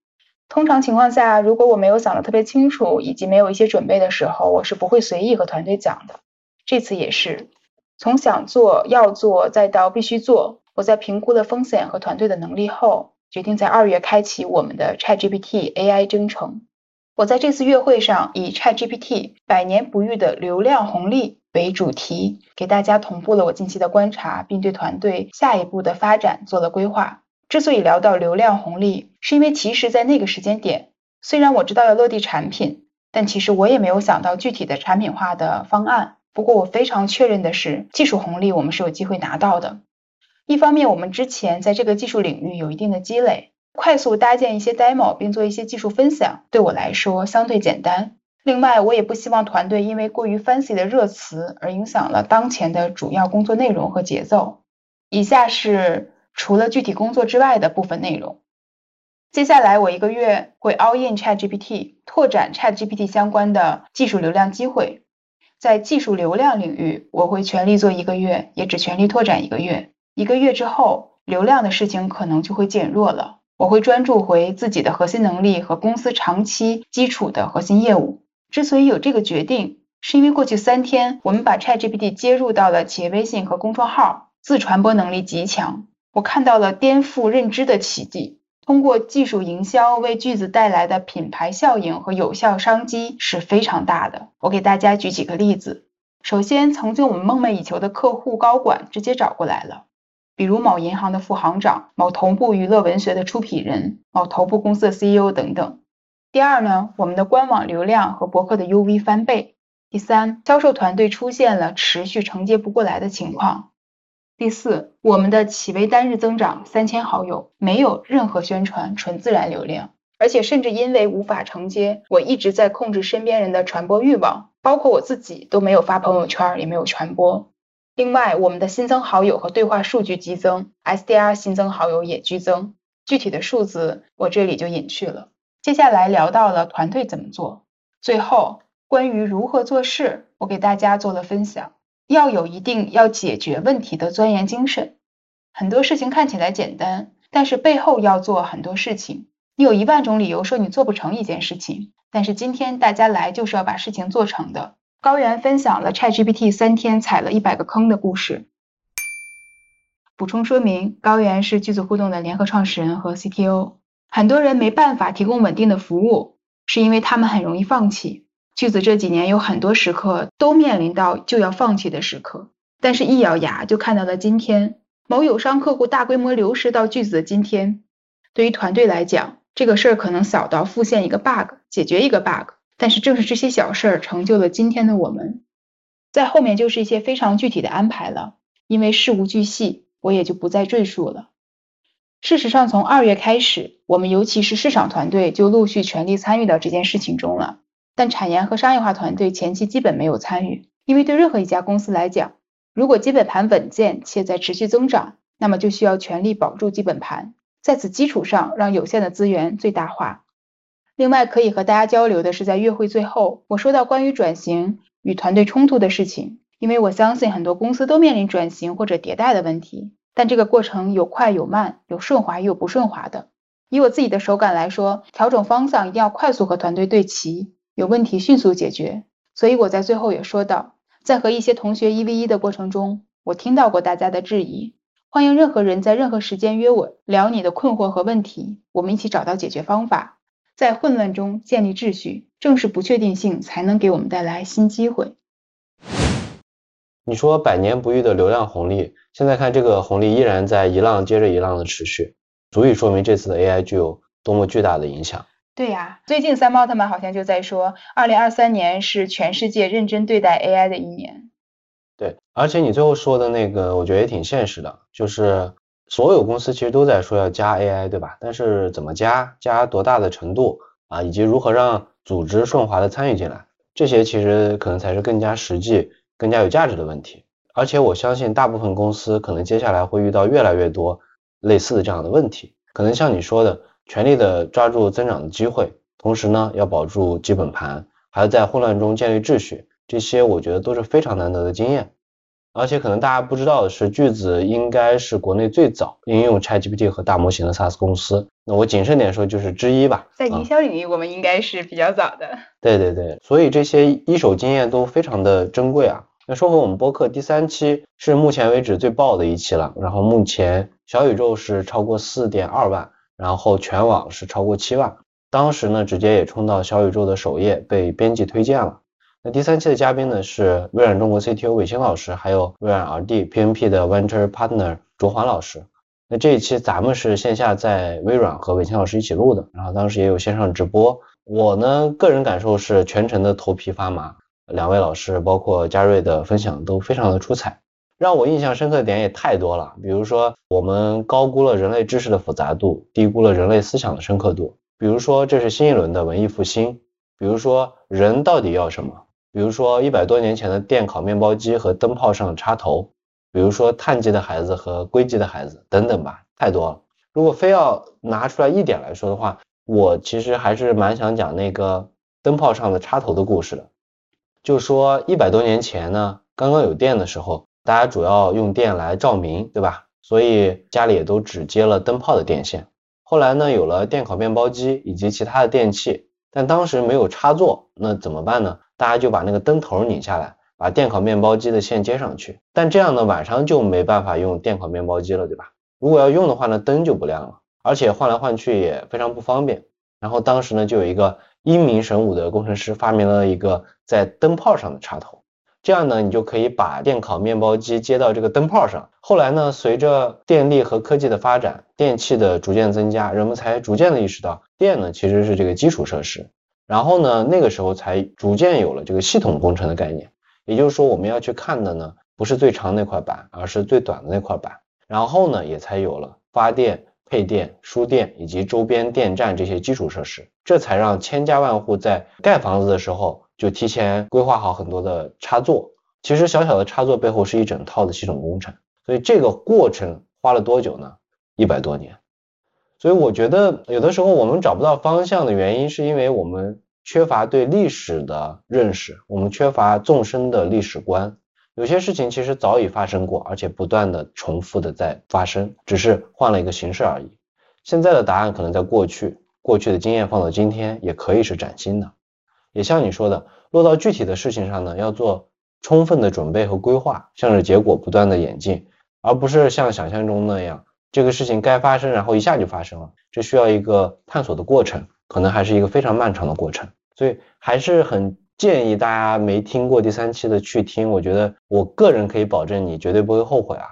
通常情况下，如果我没有想得特别清楚，以及没有一些准备的时候，我是不会随意和团队讲的。这次也是。从想做、要做，再到必须做，我在评估了风险和团队的能力后，决定在二月开启我们的 ChatGPT AI 征程。我在这次月会上以 ChatGPT 百年不遇的流量红利为主题，给大家同步了我近期的观察，并对团队下一步的发展做了规划。之所以聊到流量红利，是因为其实在那个时间点，虽然我知道要落地产品，但其实我也没有想到具体的产品化的方案。不过我非常确认的是，技术红利我们是有机会拿到的。一方面，我们之前在这个技术领域有一定的积累，快速搭建一些 demo 并做一些技术分享，对我来说相对简单。另外，我也不希望团队因为过于 fancy 的热词而影响了当前的主要工作内容和节奏。以下是除了具体工作之外的部分内容。接下来，我一个月会 all in ChatGPT，拓展 ChatGPT 相关的技术流量机会。在技术流量领域，我会全力做一个月，也只全力拓展一个月。一个月之后，流量的事情可能就会减弱了。我会专注回自己的核心能力和公司长期基础的核心业务。之所以有这个决定，是因为过去三天我们把 ChatGPT 接入到了企业微信和公众号，自传播能力极强。我看到了颠覆认知的奇迹。通过技术营销为句子带来的品牌效应和有效商机是非常大的。我给大家举几个例子。首先，曾经我们梦寐以求的客户高管直接找过来了，比如某银行的副行长、某头部娱乐文学的出品人、某头部公司的 CEO 等等。第二呢，我们的官网流量和博客的 UV 翻倍。第三，销售团队出现了持续承接不过来的情况。第四，我们的企微单日增长三千好友，没有任何宣传，纯自然流量，而且甚至因为无法承接，我一直在控制身边人的传播欲望，包括我自己都没有发朋友圈，也没有传播。另外，我们的新增好友和对话数据激增，SDR 新增好友也剧增，具体的数字我这里就隐去了。接下来聊到了团队怎么做，最后关于如何做事，我给大家做了分享。要有一定要解决问题的钻研精神。很多事情看起来简单，但是背后要做很多事情。你有一万种理由说你做不成一件事情，但是今天大家来就是要把事情做成的。高原分享了 ChatGPT 三天踩了一百个坑的故事。补充说明，高原是句子互动的联合创始人和 CTO。很多人没办法提供稳定的服务，是因为他们很容易放弃。句子这几年有很多时刻都面临到就要放弃的时刻，但是一咬牙就看到了今天某友商客户大规模流失到句子的今天。对于团队来讲，这个事儿可能小到复现一个 bug，解决一个 bug，但是正是这些小事儿成就了今天的我们。在后面就是一些非常具体的安排了，因为事无巨细，我也就不再赘述了。事实上，从二月开始，我们尤其是市场团队就陆续全力参与到这件事情中了。但产研和商业化团队前期基本没有参与，因为对任何一家公司来讲，如果基本盘稳健且在持续增长，那么就需要全力保住基本盘，在此基础上让有限的资源最大化。另外可以和大家交流的是，在月会最后，我说到关于转型与团队冲突的事情，因为我相信很多公司都面临转型或者迭代的问题，但这个过程有快有慢，有顺滑也有不顺滑的。以我自己的手感来说，调整方向一定要快速和团队对齐。有问题迅速解决，所以我在最后也说到，在和一些同学一 v 一的过程中，我听到过大家的质疑，欢迎任何人在任何时间约我聊你的困惑和问题，我们一起找到解决方法，在混乱中建立秩序，正是不确定性才能给我们带来新机会。你说百年不遇的流量红利，现在看这个红利依然在一浪接着一浪的持续，足以说明这次的 AI 具有多么巨大的影响。对呀，最近三猫他们好像就在说，二零二三年是全世界认真对待 AI 的一年。对，而且你最后说的那个，我觉得也挺现实的，就是所有公司其实都在说要加 AI，对吧？但是怎么加，加多大的程度啊，以及如何让组织顺滑的参与进来，这些其实可能才是更加实际、更加有价值的问题。而且我相信大部分公司可能接下来会遇到越来越多类似的这样的问题，可能像你说的，全力的抓住增长的机会，同时呢要保住基本盘，还要在混乱中建立秩序，这些我觉得都是非常难得的经验。而且可能大家不知道的是，句子应该是国内最早应用 ChatGPT 和大模型的 SaaS 公司。那我谨慎点说，就是之一吧。在营销领域，我们应该是比较早的。对对对，所以这些一手经验都非常的珍贵啊。那说回我们播客第三期是目前为止最爆的一期了，然后目前小宇宙是超过四点二万，然后全网是超过七万，当时呢直接也冲到小宇宙的首页，被编辑推荐了。那第三期的嘉宾呢是微软中国 CTO 韦青老师，还有微软 R&D PNP 的 Venture Partner 卓华老师。那这一期咱们是线下在微软和韦青老师一起录的，然后当时也有线上直播。我呢个人感受是全程的头皮发麻，两位老师包括嘉瑞的分享都非常的出彩，让我印象深刻的点也太多了。比如说我们高估了人类知识的复杂度，低估了人类思想的深刻度。比如说这是新一轮的文艺复兴。比如说人到底要什么？比如说一百多年前的电烤面包机和灯泡上的插头，比如说碳基的孩子和硅基的孩子等等吧，太多了。如果非要拿出来一点来说的话，我其实还是蛮想讲那个灯泡上的插头的故事的。就说一百多年前呢，刚刚有电的时候，大家主要用电来照明，对吧？所以家里也都只接了灯泡的电线。后来呢，有了电烤面包机以及其他的电器，但当时没有插座，那怎么办呢？大家就把那个灯头拧下来，把电烤面包机的线接上去。但这样呢，晚上就没办法用电烤面包机了，对吧？如果要用的话呢，灯就不亮了，而且换来换去也非常不方便。然后当时呢，就有一个英明神武的工程师发明了一个在灯泡上的插头，这样呢，你就可以把电烤面包机接到这个灯泡上。后来呢，随着电力和科技的发展，电器的逐渐增加，人们才逐渐的意识到，电呢其实是这个基础设施。然后呢，那个时候才逐渐有了这个系统工程的概念。也就是说，我们要去看的呢，不是最长那块板，而是最短的那块板。然后呢，也才有了发电、配电、输电以及周边电站这些基础设施。这才让千家万户在盖房子的时候就提前规划好很多的插座。其实小小的插座背后是一整套的系统工程。所以这个过程花了多久呢？一百多年。所以我觉得有的时候我们找不到方向的原因，是因为我们缺乏对历史的认识，我们缺乏纵深的历史观。有些事情其实早已发生过，而且不断的重复的在发生，只是换了一个形式而已。现在的答案可能在过去，过去的经验放到今天也可以是崭新的。也像你说的，落到具体的事情上呢，要做充分的准备和规划，向着结果不断的演进，而不是像想象中那样。这个事情该发生，然后一下就发生了，这需要一个探索的过程，可能还是一个非常漫长的过程，所以还是很建议大家没听过第三期的去听，我觉得我个人可以保证你绝对不会后悔啊。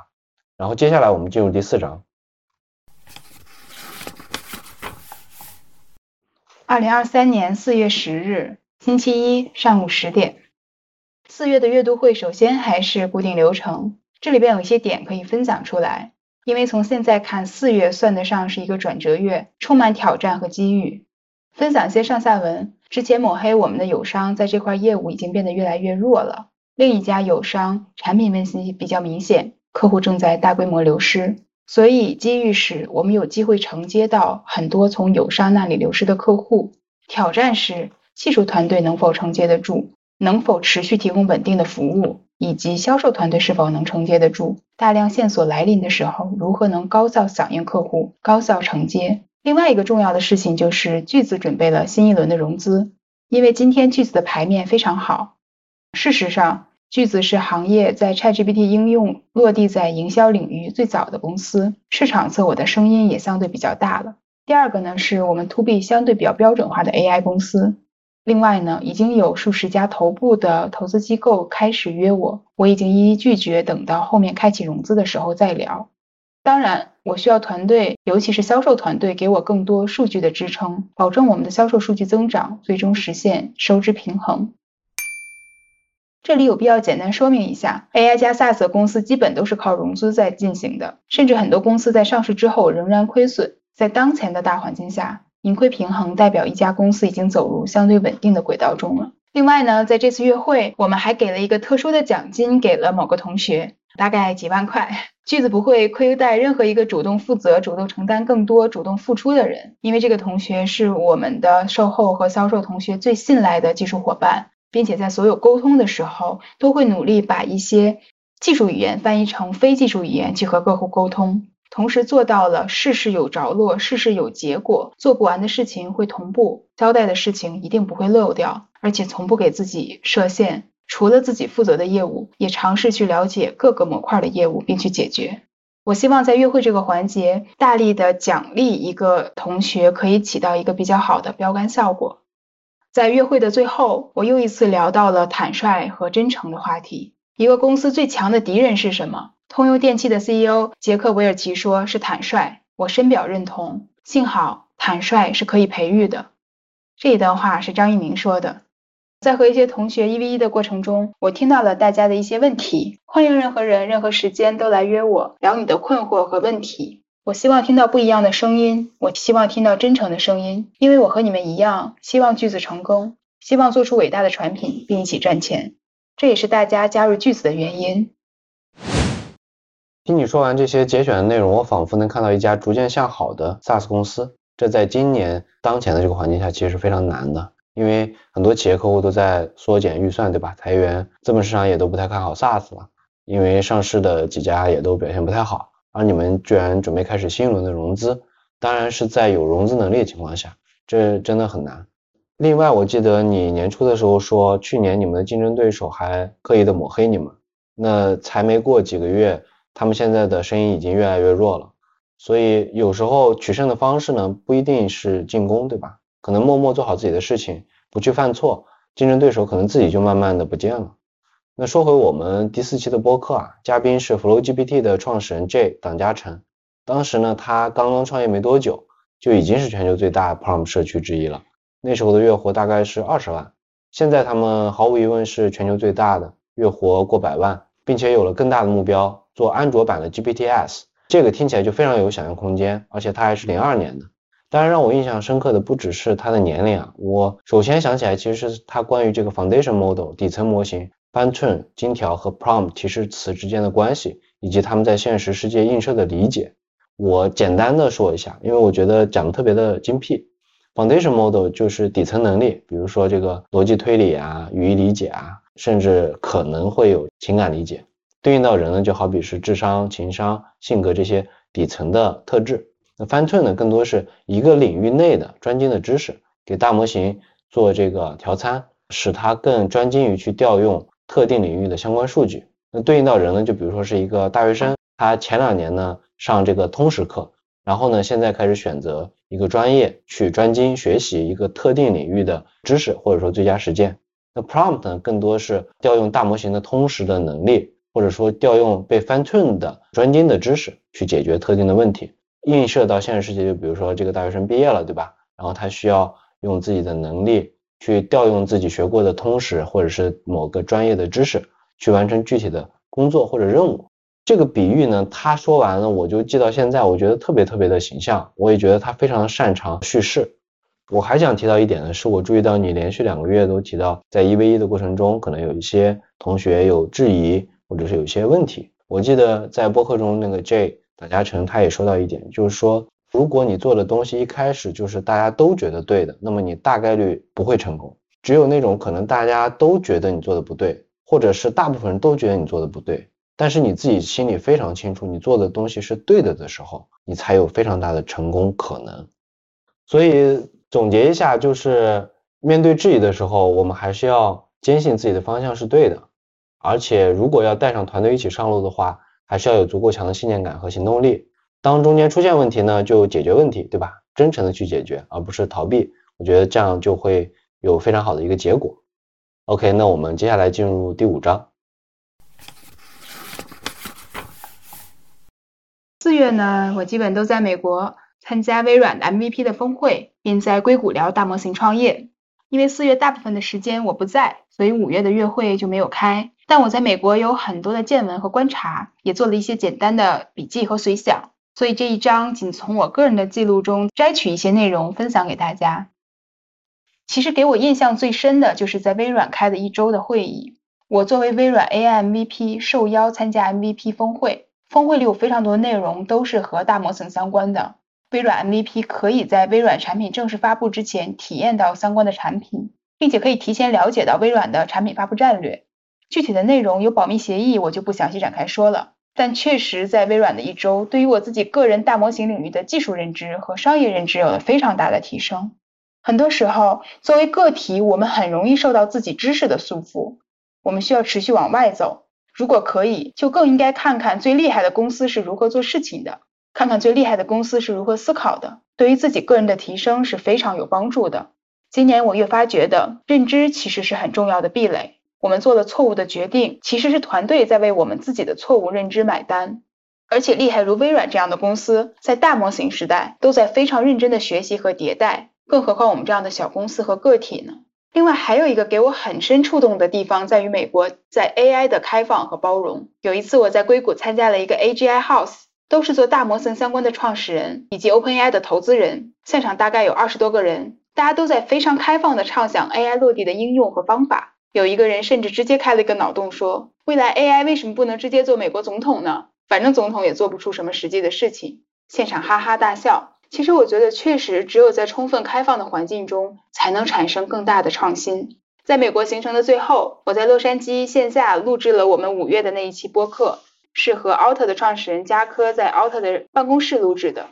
然后接下来我们进入第四章。二零二三年四月十日，星期一上午十点，四月的阅读会首先还是固定流程，这里边有一些点可以分享出来。因为从现在看，四月算得上是一个转折月，充满挑战和机遇。分享一些上下文。之前抹黑我们的友商在这块业务已经变得越来越弱了。另一家友商产品问题比较明显，客户正在大规模流失。所以机遇是我们有机会承接到很多从友商那里流失的客户。挑战是技术团队能否承接得住，能否持续提供稳定的服务。以及销售团队是否能承接得住大量线索来临的时候，如何能高效响应客户、高效承接？另外一个重要的事情就是句子准备了新一轮的融资，因为今天句子的牌面非常好。事实上，句子是行业在 ChatGPT 应用落地在营销领域最早的公司，市场侧我的声音也相对比较大了。第二个呢，是我们 To B 相对比较标准化的 AI 公司。另外呢，已经有数十家头部的投资机构开始约我，我已经一一拒绝，等到后面开启融资的时候再聊。当然，我需要团队，尤其是销售团队，给我更多数据的支撑，保证我们的销售数据增长，最终实现收支平衡。这里有必要简单说明一下，AI 加 SaaS 公司基本都是靠融资在进行的，甚至很多公司在上市之后仍然亏损。在当前的大环境下，盈亏平衡代表一家公司已经走入相对稳定的轨道中了。另外呢，在这次月会，我们还给了一个特殊的奖金给了某个同学，大概几万块。句子不会亏待任何一个主动负责、主动承担更多、主动付出的人，因为这个同学是我们的售后和销售同学最信赖的技术伙伴，并且在所有沟通的时候都会努力把一些技术语言翻译成非技术语言去和客户沟通，同时做到了事事有着落、事事有结果，做不完的事情会同步，交代的事情一定不会漏掉，而且从不给自己设限。除了自己负责的业务，也尝试去了解各个模块的业务，并去解决。我希望在约会这个环节，大力的奖励一个同学，可以起到一个比较好的标杆效果。在约会的最后，我又一次聊到了坦率和真诚的话题。一个公司最强的敌人是什么？通用电气的 CEO 杰克韦尔奇说是坦率，我深表认同。幸好坦率是可以培育的。这一段话是张一鸣说的。在和一些同学一 v 一的过程中，我听到了大家的一些问题。欢迎任何人、任何时间都来约我聊你的困惑和问题。我希望听到不一样的声音，我希望听到真诚的声音，因为我和你们一样，希望句子成功，希望做出伟大的产品并一起赚钱。这也是大家加入句子的原因。听你说完这些节选的内容，我仿佛能看到一家逐渐向好的 SaaS 公司。这在今年当前的这个环境下，其实是非常难的。因为很多企业客户都在缩减预算，对吧？裁员，资本市场也都不太看好 SaaS 了。因为上市的几家也都表现不太好，而你们居然准备开始新一轮的融资，当然是在有融资能力的情况下，这真的很难。另外，我记得你年初的时候说，去年你们的竞争对手还刻意的抹黑你们，那才没过几个月，他们现在的声音已经越来越弱了。所以有时候取胜的方式呢，不一定是进攻，对吧？可能默默做好自己的事情，不去犯错，竞争对手可能自己就慢慢的不见了。那说回我们第四期的播客啊，嘉宾是 FlowGPT 的创始人 J 党嘉诚。当时呢，他刚刚创业没多久，就已经是全球最大 Prom 社区之一了。那时候的月活大概是二十万，现在他们毫无疑问是全球最大的，月活过百万，并且有了更大的目标，做安卓版的 GPTs。这个听起来就非常有想象空间，而且它还是零二年的。当然，让我印象深刻的不只是它的年龄啊，我首先想起来其实是它关于这个 foundation model 底层模型 Fine-Tune 金条和 prompt 提示词之间的关系，以及他们在现实世界映射的理解。我简单的说一下，因为我觉得讲的特别的精辟。foundation model 就是底层能力，比如说这个逻辑推理啊、语义理解啊，甚至可能会有情感理解。对应到人呢，就好比是智商、情商、性格这些底层的特质。那 fine tune 呢，更多是一个领域内的专精的知识，给大模型做这个调参，使它更专精于去调用特定领域的相关数据。那对应到人呢，就比如说是一个大学生，他前两年呢上这个通识课，然后呢现在开始选择一个专业去专精学习一个特定领域的知识，或者说最佳实践。那 prompt 呢，更多是调用大模型的通识的能力，或者说调用被 fine tune 的专精的知识去解决特定的问题。映射到现实世界，就比如说这个大学生毕业了，对吧？然后他需要用自己的能力去调用自己学过的通识或者是某个专业的知识，去完成具体的工作或者任务。这个比喻呢，他说完了我就记到现在，我觉得特别特别的形象。我也觉得他非常擅长叙事。我还想提到一点呢，是我注意到你连续两个月都提到，在一 v 一的过程中，可能有一些同学有质疑或者是有些问题。我记得在播客中那个 J。蒋嘉诚他也说到一点，就是说，如果你做的东西一开始就是大家都觉得对的，那么你大概率不会成功。只有那种可能大家都觉得你做的不对，或者是大部分人都觉得你做的不对，但是你自己心里非常清楚你做的东西是对的的时候，你才有非常大的成功可能。所以总结一下，就是面对质疑的时候，我们还是要坚信自己的方向是对的，而且如果要带上团队一起上路的话。还是要有足够强的信念感和行动力。当中间出现问题呢，就解决问题，对吧？真诚的去解决，而不是逃避。我觉得这样就会有非常好的一个结果。OK，那我们接下来进入第五章。四月呢，我基本都在美国参加微软的 MVP 的峰会，并在硅谷聊大模型创业。因为四月大部分的时间我不在，所以五月的月会就没有开。但我在美国有很多的见闻和观察，也做了一些简单的笔记和随想，所以这一章仅从我个人的记录中摘取一些内容分享给大家。其实给我印象最深的就是在微软开的一周的会议，我作为微软 AI MVP 受邀参加 MVP 峰会，峰会里有非常多内容都是和大模型相关的。微软 MVP 可以在微软产品正式发布之前体验到相关的产品，并且可以提前了解到微软的产品发布战略。具体的内容有保密协议，我就不详细展开说了。但确实，在微软的一周，对于我自己个人大模型领域的技术认知和商业认知有了非常大的提升。很多时候，作为个体，我们很容易受到自己知识的束缚，我们需要持续往外走。如果可以，就更应该看看最厉害的公司是如何做事情的。看看最厉害的公司是如何思考的，对于自己个人的提升是非常有帮助的。今年我越发觉得，认知其实是很重要的壁垒。我们做了错误的决定，其实是团队在为我们自己的错误认知买单。而且厉害如微软这样的公司，在大模型时代都在非常认真的学习和迭代，更何况我们这样的小公司和个体呢？另外还有一个给我很深触动的地方，在于美国在 AI 的开放和包容。有一次我在硅谷参加了一个 AGI House。都是做大模型相关的创始人以及 OpenAI 的投资人，现场大概有二十多个人，大家都在非常开放的畅想 AI 落地的应用和方法。有一个人甚至直接开了一个脑洞，说未来 AI 为什么不能直接做美国总统呢？反正总统也做不出什么实际的事情。现场哈哈大笑。其实我觉得，确实只有在充分开放的环境中，才能产生更大的创新。在美国行程的最后，我在洛杉矶线下录制了我们五月的那一期播客。是和 Alt 的创始人加科在 Alt 的办公室录制的。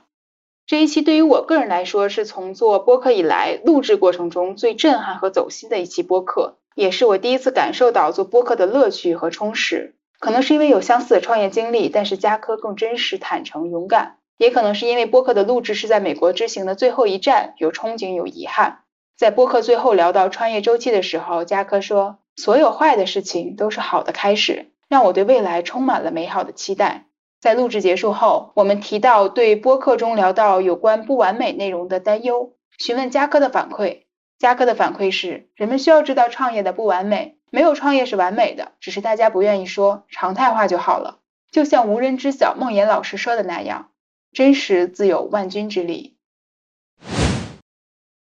这一期对于我个人来说，是从做播客以来录制过程中最震撼和走心的一期播客，也是我第一次感受到做播客的乐趣和充实。可能是因为有相似的创业经历，但是加科更真实、坦诚、勇敢；也可能是因为播客的录制是在美国之行的最后一站，有憧憬，有遗憾。在播客最后聊到创业周期的时候，加科说：“所有坏的事情都是好的开始。”让我对未来充满了美好的期待。在录制结束后，我们提到对播客中聊到有关不完美内容的担忧，询问嘉科的反馈。嘉科的反馈是：人们需要知道创业的不完美，没有创业是完美的，只是大家不愿意说，常态化就好了。就像无人知晓梦岩老师说的那样，真实自有万钧之力。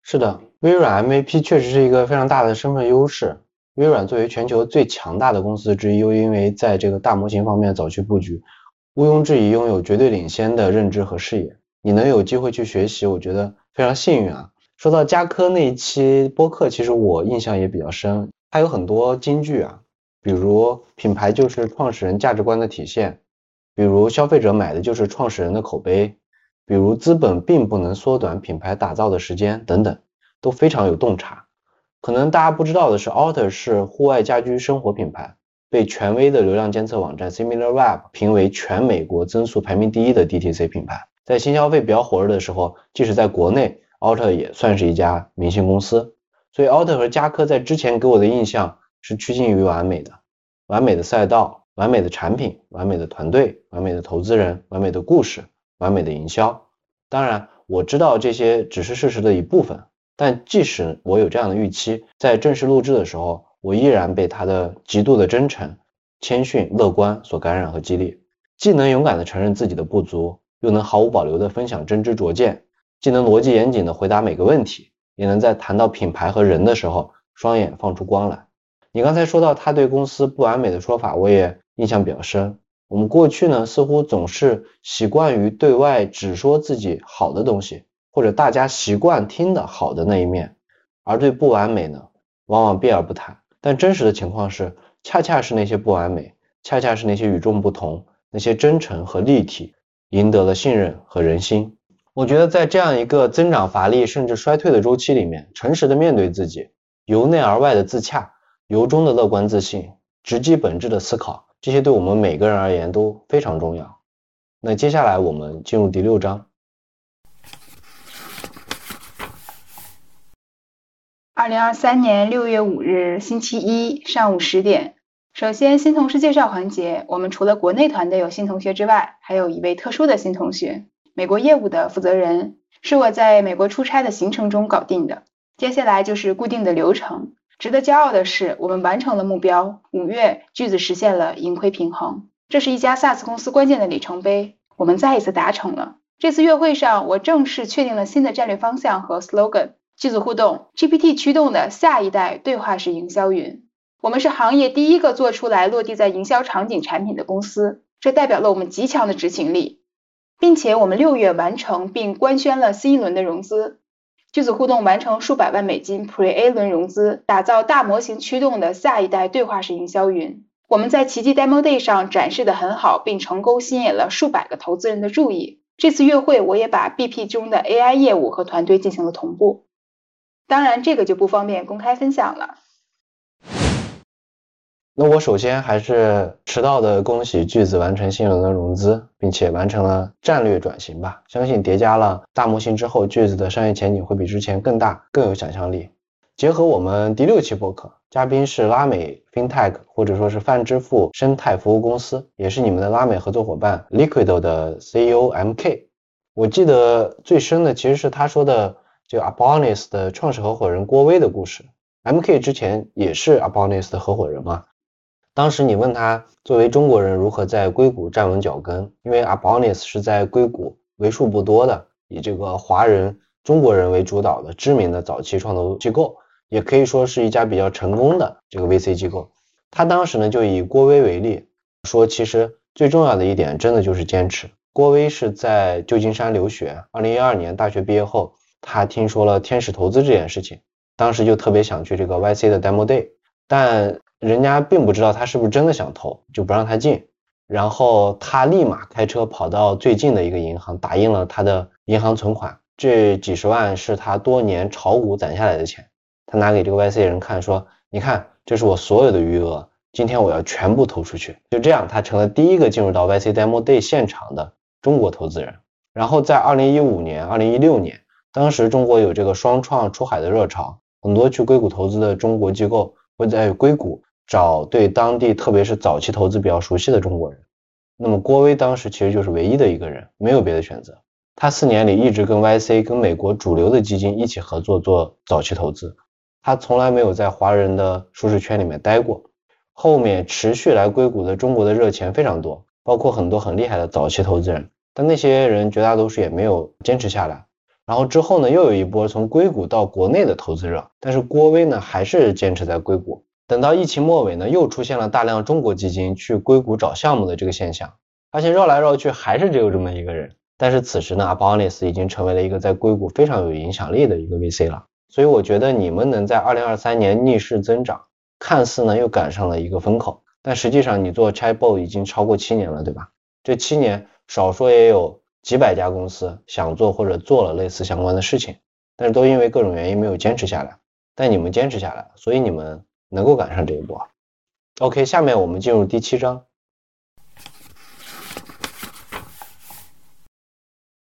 是的，微软 MVP 确实是一个非常大的身份优势。微软作为全球最强大的公司之一，又因为在这个大模型方面早期布局，毋庸置疑拥有绝对领先的认知和视野。你能有机会去学习，我觉得非常幸运啊。说到加科那一期播客，其实我印象也比较深，它有很多金句啊，比如品牌就是创始人价值观的体现，比如消费者买的就是创始人的口碑，比如资本并不能缩短品牌打造的时间等等，都非常有洞察。可能大家不知道的是，Alter 是户外家居生活品牌，被权威的流量监测网站 SimilarWeb 评为全美国增速排名第一的 DTC 品牌。在新消费比较火热的时候，即使在国内，Alter 也算是一家明星公司。所以，Alter 和佳科在之前给我的印象是趋近于完美的，完美的赛道、完美的产品、完美的团队、完美的投资人、完美的故事、完美的营销。当然，我知道这些只是事实的一部分。但即使我有这样的预期，在正式录制的时候，我依然被他的极度的真诚、谦逊、乐观所感染和激励。既能勇敢地承认自己的不足，又能毫无保留地分享真知灼见；既能逻辑严谨地回答每个问题，也能在谈到品牌和人的时候，双眼放出光来。你刚才说到他对公司不完美的说法，我也印象比较深。我们过去呢，似乎总是习惯于对外只说自己好的东西。或者大家习惯听的好的那一面，而对不完美呢，往往避而不谈。但真实的情况是，恰恰是那些不完美，恰恰是那些与众不同、那些真诚和立体，赢得了信任和人心。我觉得在这样一个增长乏力甚至衰退的周期里面，诚实的面对自己，由内而外的自洽，由衷的乐观自信，直击本质的思考，这些对我们每个人而言都非常重要。那接下来我们进入第六章。二零二三年六月五日星期一上午十点，首先新同事介绍环节，我们除了国内团队有新同学之外，还有一位特殊的新同学，美国业务的负责人，是我在美国出差的行程中搞定的。接下来就是固定的流程。值得骄傲的是，我们完成了目标，五月句子实现了盈亏平衡，这是一家 SaaS 公司关键的里程碑，我们再一次达成了。这次月会上，我正式确定了新的战略方向和 slogan。句子互动 GPT 驱动的下一代对话式营销云。我们是行业第一个做出来落地在营销场景产品的公司，这代表了我们极强的执行力，并且我们六月完成并官宣了新一轮的融资。句子互动完成数百万美金 Pre A 轮融资，打造大模型驱动的下一代对话式营销云。我们在奇迹 Demo Day 上展示的很好，并成功吸引了数百个投资人的注意。这次月会我也把 BP 中的 AI 业务和团队进行了同步，当然这个就不方便公开分享了。那我首先还是迟到的恭喜句子完成新一轮的融资，并且完成了战略转型吧。相信叠加了大模型之后，句子的商业前景会比之前更大，更有想象力。结合我们第六期播客，嘉宾是拉美 FinTech 或者说是泛支付生态服务公司，也是你们的拉美合作伙伴 Liquido 的 CEO MK。我记得最深的其实是他说的就 Abonis 的创始合伙人郭威的故事。MK 之前也是 Abonis 的合伙人嘛。当时你问他，作为中国人如何在硅谷站稳脚跟？因为 Abonis 是在硅谷为数不多的以这个华人、中国人为主导的知名的早期创投机构，也可以说是一家比较成功的这个 VC 机构。他当时呢就以郭威为例，说其实最重要的一点真的就是坚持。郭威是在旧金山留学，二零一二年大学毕业后，他听说了天使投资这件事情，当时就特别想去这个 YC 的 Demo Day，但人家并不知道他是不是真的想投，就不让他进。然后他立马开车跑到最近的一个银行，打印了他的银行存款。这几十万是他多年炒股攒下来的钱。他拿给这个 YC 人看，说：“你看，这是我所有的余额，今天我要全部投出去。”就这样，他成了第一个进入到 YC Demo Day 现场的中国投资人。然后在2015年、2016年，当时中国有这个双创出海的热潮，很多去硅谷投资的中国机构会在硅谷。找对当地，特别是早期投资比较熟悉的中国人。那么郭威当时其实就是唯一的一个人，没有别的选择。他四年里一直跟 YC、跟美国主流的基金一起合作做早期投资。他从来没有在华人的舒适圈里面待过。后面持续来硅谷的中国的热钱非常多，包括很多很厉害的早期投资人，但那些人绝大多数也没有坚持下来。然后之后呢，又有一波从硅谷到国内的投资热，但是郭威呢还是坚持在硅谷。等到疫情末尾呢，又出现了大量中国基金去硅谷找项目的这个现象，发现绕来绕去还是只有这么一个人。但是此时呢，Abonis 已经成为了一个在硅谷非常有影响力的一个 VC 了。所以我觉得你们能在2023年逆势增长，看似呢又赶上了一个风口，但实际上你做 c h a t b o 已经超过七年了，对吧？这七年少说也有几百家公司想做或者做了类似相关的事情，但是都因为各种原因没有坚持下来。但你们坚持下来了，所以你们。能够赶上这一波。OK，下面我们进入第七章。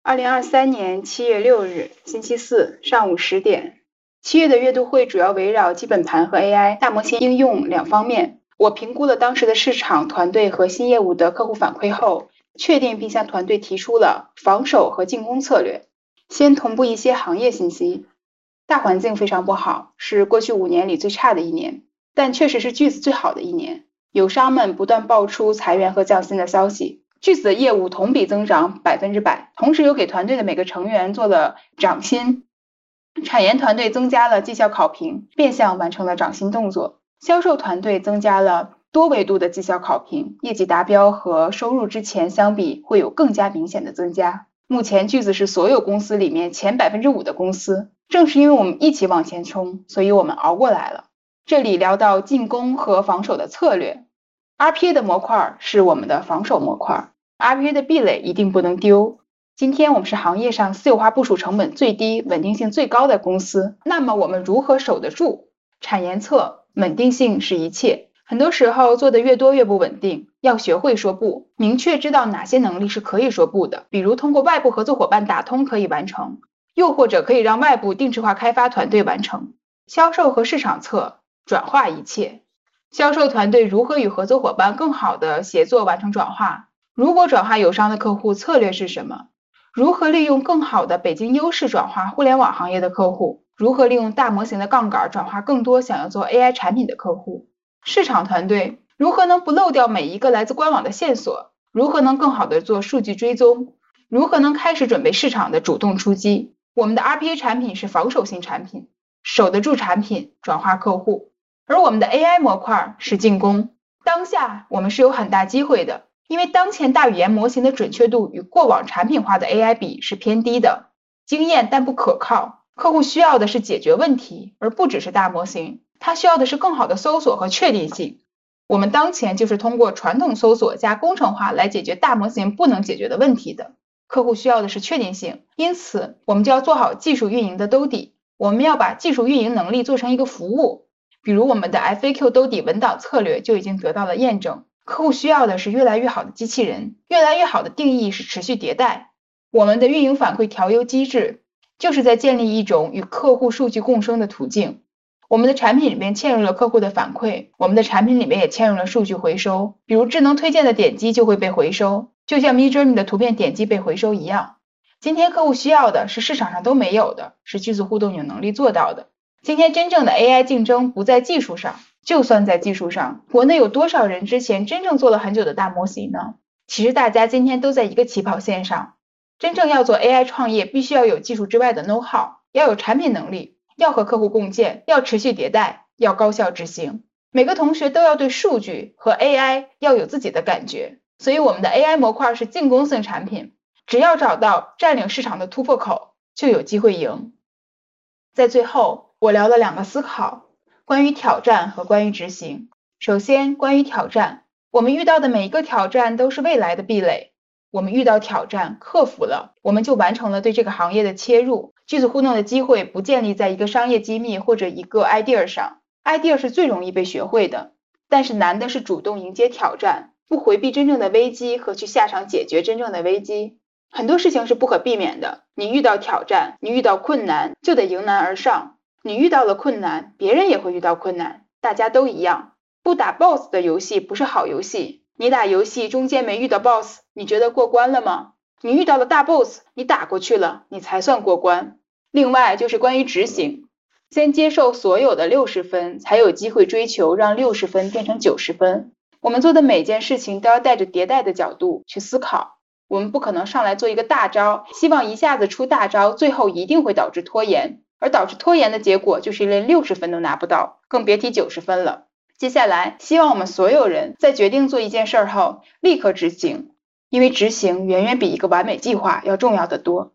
二零二三年七月六日，星期四上午十点，七月的月度会主要围绕基本盘和 AI 大模型应用两方面。我评估了当时的市场、团队和新业务的客户反馈后，确定并向团队提出了防守和进攻策略。先同步一些行业信息，大环境非常不好，是过去五年里最差的一年。但确实是句子最好的一年，友商们不断爆出裁员和降薪的消息，句子的业务同比增长百分之百，同时又给团队的每个成员做了涨薪，产研团队增加了绩效考评，变相完成了涨薪动作，销售团队增加了多维度的绩效考评，业绩达标和收入之前相比会有更加明显的增加。目前句子是所有公司里面前百分之五的公司，正是因为我们一起往前冲，所以我们熬过来了。这里聊到进攻和防守的策略，RPA 的模块是我们的防守模块，RPA 的壁垒一定不能丢。今天我们是行业上私有化部署成本最低、稳定性最高的公司，那么我们如何守得住？产研策，稳定性是一切。很多时候做的越多越不稳定，要学会说不，明确知道哪些能力是可以说不的，比如通过外部合作伙伴打通可以完成，又或者可以让外部定制化开发团队完成。销售和市场侧。转化一切，销售团队如何与合作伙伴更好的协作完成转化？如果转化友商的客户，策略是什么？如何利用更好的北京优势转化互联网行业的客户？如何利用大模型的杠杆转化更多想要做 AI 产品的客户？市场团队如何能不漏掉每一个来自官网的线索？如何能更好的做数据追踪？如何能开始准备市场的主动出击？我们的 RPA 产品是防守型产品，守得住产品，转化客户；而我们的 AI 模块是进攻。当下我们是有很大机会的，因为当前大语言模型的准确度与过往产品化的 AI 比是偏低的，经验但不可靠。客户需要的是解决问题，而不只是大模型。它需要的是更好的搜索和确定性。我们当前就是通过传统搜索加工程化来解决大模型不能解决的问题的。客户需要的是确定性，因此我们就要做好技术运营的兜底。我们要把技术运营能力做成一个服务，比如我们的 FAQ 兜底文档策略就已经得到了验证。客户需要的是越来越好的机器人，越来越好的定义是持续迭代。我们的运营反馈调优机制就是在建立一种与客户数据共生的途径。我们的产品里面嵌入了客户的反馈，我们的产品里面也嵌入了数据回收，比如智能推荐的点击就会被回收。就像 Midjourney 的图片点击被回收一样，今天客户需要的是市场上都没有的，是句子互动有能力做到的。今天真正的 AI 竞争不在技术上，就算在技术上，国内有多少人之前真正做了很久的大模型呢？其实大家今天都在一个起跑线上。真正要做 AI 创业，必须要有技术之外的 know how，要有产品能力，要和客户共建，要持续迭代，要高效执行。每个同学都要对数据和 AI 要有自己的感觉。所以我们的 AI 模块是进攻性产品，只要找到占领市场的突破口，就有机会赢。在最后，我聊了两个思考，关于挑战和关于执行。首先，关于挑战，我们遇到的每一个挑战都是未来的壁垒。我们遇到挑战，克服了，我们就完成了对这个行业的切入。句子互动的机会不建立在一个商业机密或者一个 idea 上，idea 是最容易被学会的，但是难的是主动迎接挑战。不回避真正的危机和去下场解决真正的危机，很多事情是不可避免的。你遇到挑战，你遇到困难，就得迎难而上。你遇到了困难，别人也会遇到困难，大家都一样。不打 BOSS 的游戏不是好游戏。你打游戏中间没遇到 BOSS，你觉得过关了吗？你遇到了大 BOSS，你打过去了，你才算过关。另外就是关于执行，先接受所有的六十分，才有机会追求让六十分变成九十分。我们做的每件事情都要带着迭代的角度去思考，我们不可能上来做一个大招，希望一下子出大招，最后一定会导致拖延，而导致拖延的结果就是连六十分都拿不到，更别提九十分了。接下来，希望我们所有人在决定做一件事儿后立刻执行，因为执行远远比一个完美计划要重要的多。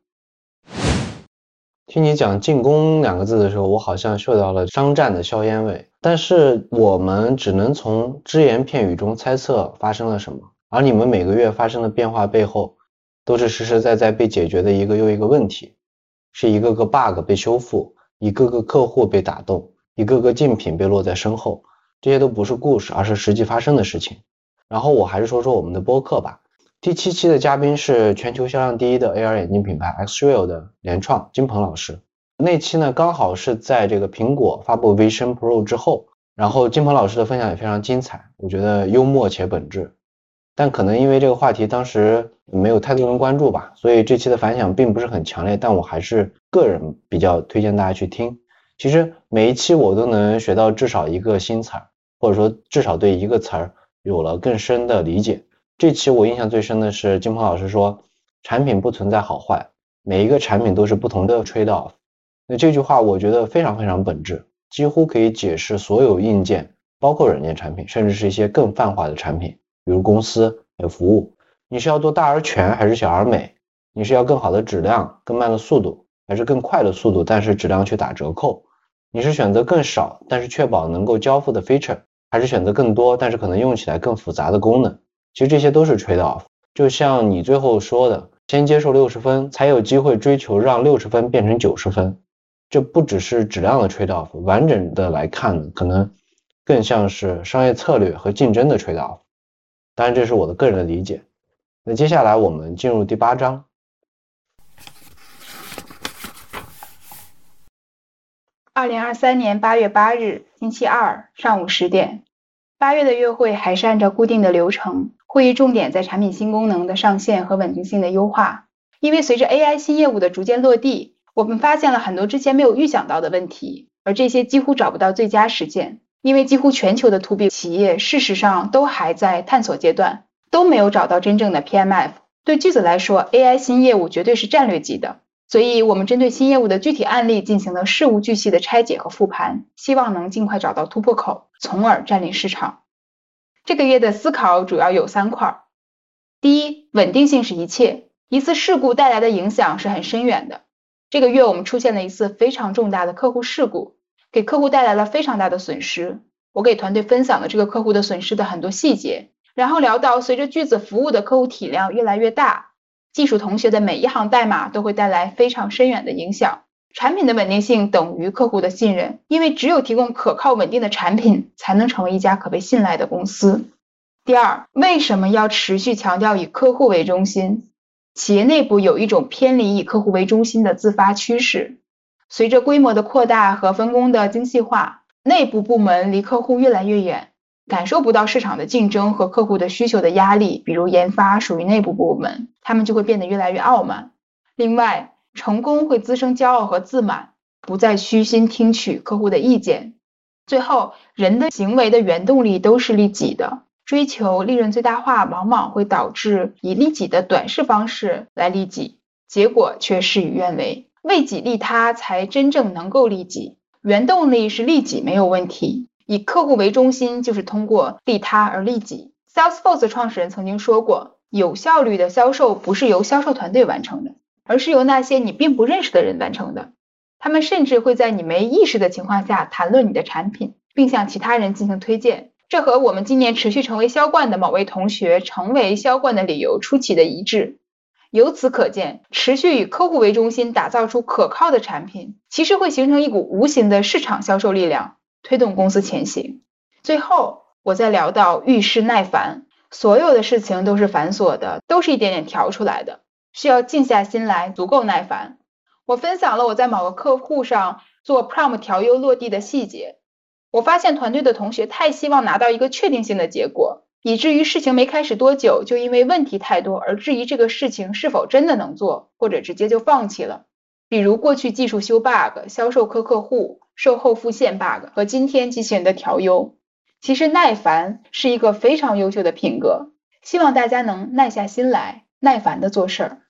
听你讲进攻两个字的时候，我好像嗅到了商战的硝烟味。但是我们只能从只言片语中猜测发生了什么，而你们每个月发生的变化背后，都是实实在在被解决的一个又一个问题，是一个个 bug 被修复，一个个客户被打动，一个个竞品被落在身后。这些都不是故事，而是实际发生的事情。然后我还是说说我们的播客吧。第七期的嘉宾是全球销量第一的 AR 眼镜品牌 XReal 的联创金鹏老师。那期呢刚好是在这个苹果发布 Vision Pro 之后，然后金鹏老师的分享也非常精彩，我觉得幽默且本质。但可能因为这个话题当时没有太多人关注吧，所以这期的反响并不是很强烈。但我还是个人比较推荐大家去听。其实每一期我都能学到至少一个新词儿，或者说至少对一个词儿有了更深的理解。这期我印象最深的是金鹏老师说，产品不存在好坏，每一个产品都是不同的 trade off。那这句话我觉得非常非常本质，几乎可以解释所有硬件，包括软件产品，甚至是一些更泛化的产品，比如公司有服务。你是要做大而全还是小而美？你是要更好的质量、更慢的速度，还是更快的速度，但是质量去打折扣？你是选择更少，但是确保能够交付的 feature，还是选择更多，但是可能用起来更复杂的功能？其实这些都是 trade off，就像你最后说的，先接受六十分，才有机会追求让六十分变成九十分。这不只是质量的 trade off，完整的来看，可能更像是商业策略和竞争的 trade off。当然，这是我的个人的理解。那接下来我们进入第八章。二零二三年八月八日，星期二上午十点。八月的月会还是按照固定的流程，会议重点在产品新功能的上线和稳定性的优化。因为随着 AI 新业务的逐渐落地，我们发现了很多之前没有预想到的问题，而这些几乎找不到最佳实践。因为几乎全球的 To B 企业事实上都还在探索阶段，都没有找到真正的 PMF。对句子来说，AI 新业务绝对是战略级的。所以我们针对新业务的具体案例进行了事无巨细的拆解和复盘，希望能尽快找到突破口，从而占领市场。这个月的思考主要有三块：第一，稳定性是一切，一次事故带来的影响是很深远的。这个月我们出现了一次非常重大的客户事故，给客户带来了非常大的损失。我给团队分享了这个客户的损失的很多细节，然后聊到随着句子服务的客户体量越来越大，技术同学的每一行代码都会带来非常深远的影响。产品的稳定性等于客户的信任，因为只有提供可靠稳定的产品，才能成为一家可被信赖的公司。第二，为什么要持续强调以客户为中心？企业内部有一种偏离以客户为中心的自发趋势，随着规模的扩大和分工的精细化，内部部门离客户越来越远，感受不到市场的竞争和客户的需求的压力。比如研发属于内部部门，他们就会变得越来越傲慢。另外，成功会滋生骄傲和自满，不再虚心听取客户的意见。最后，人的行为的原动力都是利己的。追求利润最大化，往往会导致以利己的短视方式来利己，结果却事与愿违。为己利他，才真正能够利己。原动力是利己没有问题，以客户为中心，就是通过利他而利己。Salesforce 创始人曾经说过，有效率的销售不是由销售团队完成的，而是由那些你并不认识的人完成的。他们甚至会在你没意识的情况下谈论你的产品，并向其他人进行推荐。这和我们今年持续成为销冠的某位同学成为销冠的理由出奇的一致。由此可见，持续以客户为中心打造出可靠的产品，其实会形成一股无形的市场销售力量，推动公司前行。最后，我再聊到遇事耐烦，所有的事情都是繁琐的，都是一点点调出来的，需要静下心来，足够耐烦。我分享了我在某个客户上做 prompt 调优落地的细节。我发现团队的同学太希望拿到一个确定性的结果，以至于事情没开始多久，就因为问题太多而质疑这个事情是否真的能做，或者直接就放弃了。比如过去技术修 bug、销售磕客户、售后复现 bug 和今天机器人的调优。其实耐烦是一个非常优秀的品格，希望大家能耐下心来，耐烦的做事儿。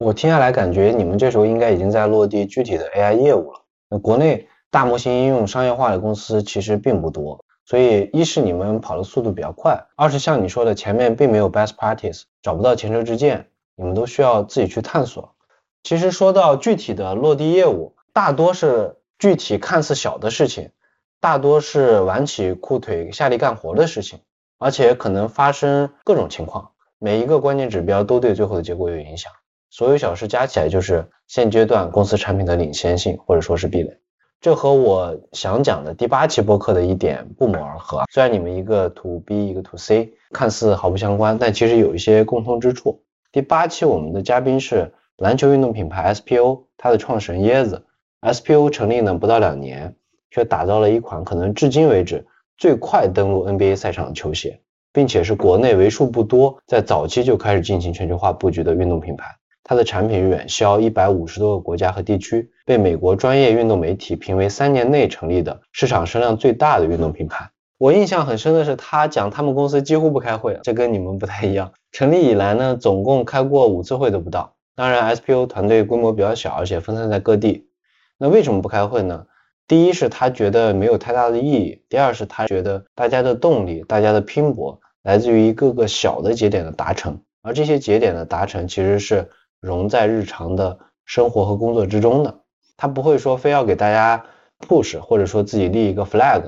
我听下来感觉你们这时候应该已经在落地具体的 AI 业务了。那国内。大模型应用商业化的公司其实并不多，所以一是你们跑的速度比较快，二是像你说的前面并没有 best practice，找不到前车之鉴，你们都需要自己去探索。其实说到具体的落地业务，大多是具体看似小的事情，大多是挽起裤腿下力干活的事情，而且可能发生各种情况，每一个关键指标都对最后的结果有影响，所有小事加起来就是现阶段公司产品的领先性或者说是壁垒。这和我想讲的第八期播客的一点不谋而合。虽然你们一个 to B 一个 to C，看似毫不相关，但其实有一些共通之处。第八期我们的嘉宾是篮球运动品牌 SPO，它的创始人椰子。SPO 成立呢不到两年，却打造了一款可能至今为止最快登陆 NBA 赛场的球鞋，并且是国内为数不多在早期就开始进行全球化布局的运动品牌。它的产品远销一百五十多个国家和地区，被美国专业运动媒体评为三年内成立的市场声量最大的运动品牌。我印象很深的是，他讲他们公司几乎不开会，这跟你们不太一样。成立以来呢，总共开过五次会都不到。当然，SPO 团队规模比较小，而且分散在各地。那为什么不开会呢？第一是他觉得没有太大的意义，第二是他觉得大家的动力、大家的拼搏来自于一个个小的节点的达成，而这些节点的达成其实是。融在日常的生活和工作之中的，他不会说非要给大家 push，或者说自己立一个 flag，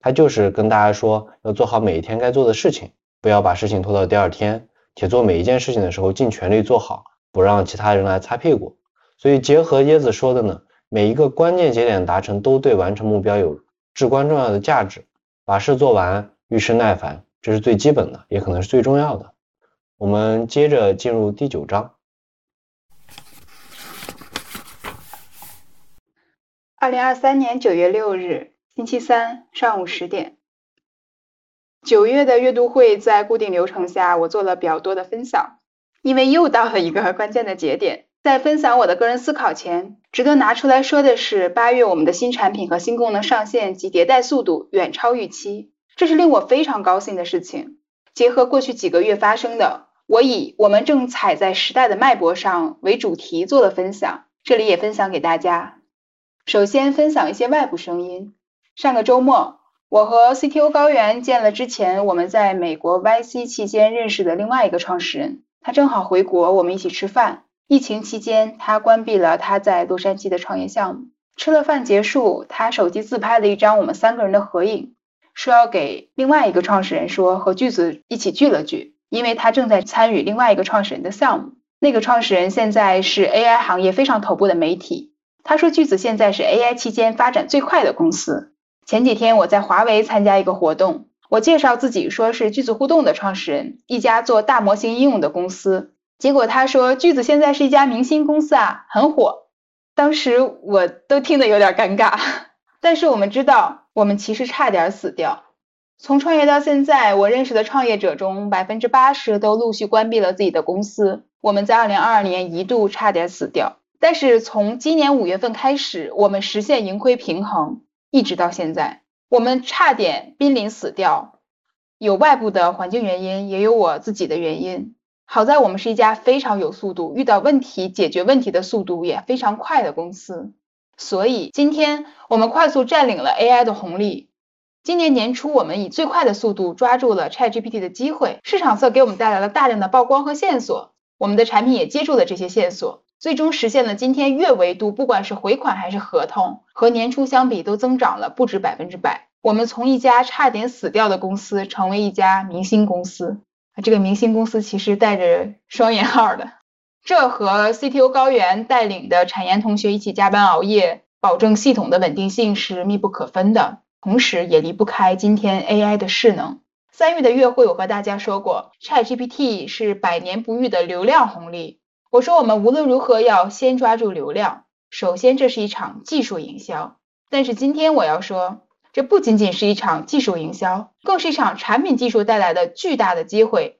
他就是跟大家说要做好每一天该做的事情，不要把事情拖到第二天，且做每一件事情的时候尽全力做好，不让其他人来擦屁股。所以结合椰子说的呢，每一个关键节点达成都对完成目标有至关重要的价值，把事做完，遇事耐烦，这是最基本的，也可能是最重要的。我们接着进入第九章。二零二三年九月六日，星期三上午十点。九月的阅读会在固定流程下，我做了比较多的分享，因为又到了一个关键的节点。在分享我的个人思考前，值得拿出来说的是，八月我们的新产品和新功能上线及迭代速度远超预期，这是令我非常高兴的事情。结合过去几个月发生的，我以“我们正踩在时代的脉搏上”为主题做了分享，这里也分享给大家。首先分享一些外部声音。上个周末，我和 CTO 高原见了之前我们在美国 YC 期间认识的另外一个创始人，他正好回国，我们一起吃饭。疫情期间，他关闭了他在洛杉矶的创业项目。吃了饭结束，他手机自拍了一张我们三个人的合影，说要给另外一个创始人说和巨子一起聚了聚，因为他正在参与另外一个创始人的项目。那个创始人现在是 AI 行业非常头部的媒体。他说巨子现在是 AI 期间发展最快的公司。前几天我在华为参加一个活动，我介绍自己说是巨子互动的创始人，一家做大模型应用的公司。结果他说巨子现在是一家明星公司啊，很火。当时我都听得有点尴尬，但是我们知道，我们其实差点死掉。从创业到现在，我认识的创业者中，百分之八十都陆续关闭了自己的公司。我们在二零二二年一度差点死掉，但是从今年五月份开始，我们实现盈亏平衡，一直到现在，我们差点濒临死掉，有外部的环境原因，也有我自己的原因。好在我们是一家非常有速度，遇到问题解决问题的速度也非常快的公司，所以今天我们快速占领了 AI 的红利。今年年初，我们以最快的速度抓住了 ChatGPT 的机会，市场侧给我们带来了大量的曝光和线索，我们的产品也接住了这些线索，最终实现了今天月维度，不管是回款还是合同，和年初相比都增长了不止百分之百。我们从一家差点死掉的公司，成为一家明星公司。这个明星公司其实带着双引号的，这和 CTO 高原带领的产研同学一起加班熬夜，保证系统的稳定性是密不可分的，同时也离不开今天 AI 的势能。三月的月会，我和大家说过，ChatGPT 是百年不遇的流量红利。我说我们无论如何要先抓住流量，首先这是一场技术营销。但是今天我要说。这不仅仅是一场技术营销，更是一场产品技术带来的巨大的机会。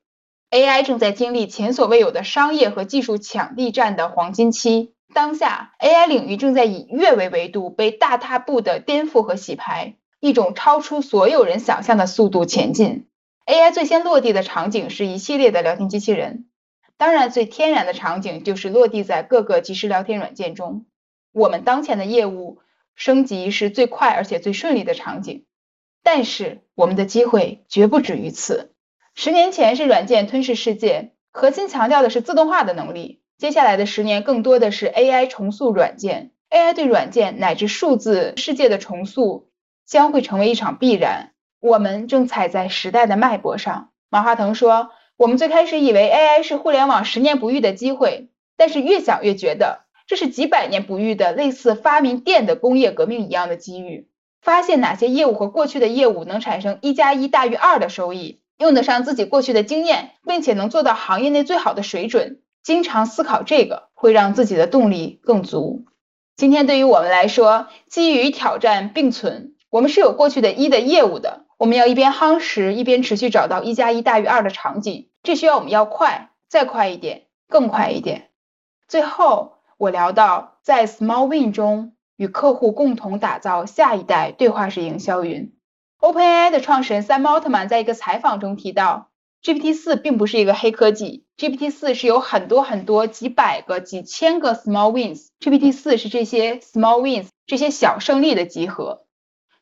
AI 正在经历前所未有的商业和技术抢地战的黄金期。当下，AI 领域正在以月为维度被大踏步的颠覆和洗牌，一种超出所有人想象的速度前进。AI 最先落地的场景是一系列的聊天机器人，当然最天然的场景就是落地在各个即时聊天软件中。我们当前的业务。升级是最快而且最顺利的场景，但是我们的机会绝不止于此。十年前是软件吞噬世界，核心强调的是自动化的能力。接下来的十年更多的是 AI 重塑软件，AI 对软件乃至数字世界的重塑将会成为一场必然。我们正踩在时代的脉搏上。马化腾说：“我们最开始以为 AI 是互联网十年不遇的机会，但是越想越觉得。”这是几百年不遇的类似发明电的工业革命一样的机遇。发现哪些业务和过去的业务能产生一加一大于二的收益，用得上自己过去的经验，并且能做到行业内最好的水准。经常思考这个，会让自己的动力更足。今天对于我们来说，机遇与挑战并存。我们是有过去的一的业务的，我们要一边夯实，一边持续找到一加一大于二的场景。这需要我们要快，再快一点，更快一点。最后。我聊到在 Small Win 中与客户共同打造下一代对话式营销云。OpenAI 的创始人 Sam Altman 在一个采访中提到，GPT 四并不是一个黑科技，GPT 四是有很多很多几百个、几千个 Small Wins。GPT 四是这些 Small Wins 这些小胜利的集合。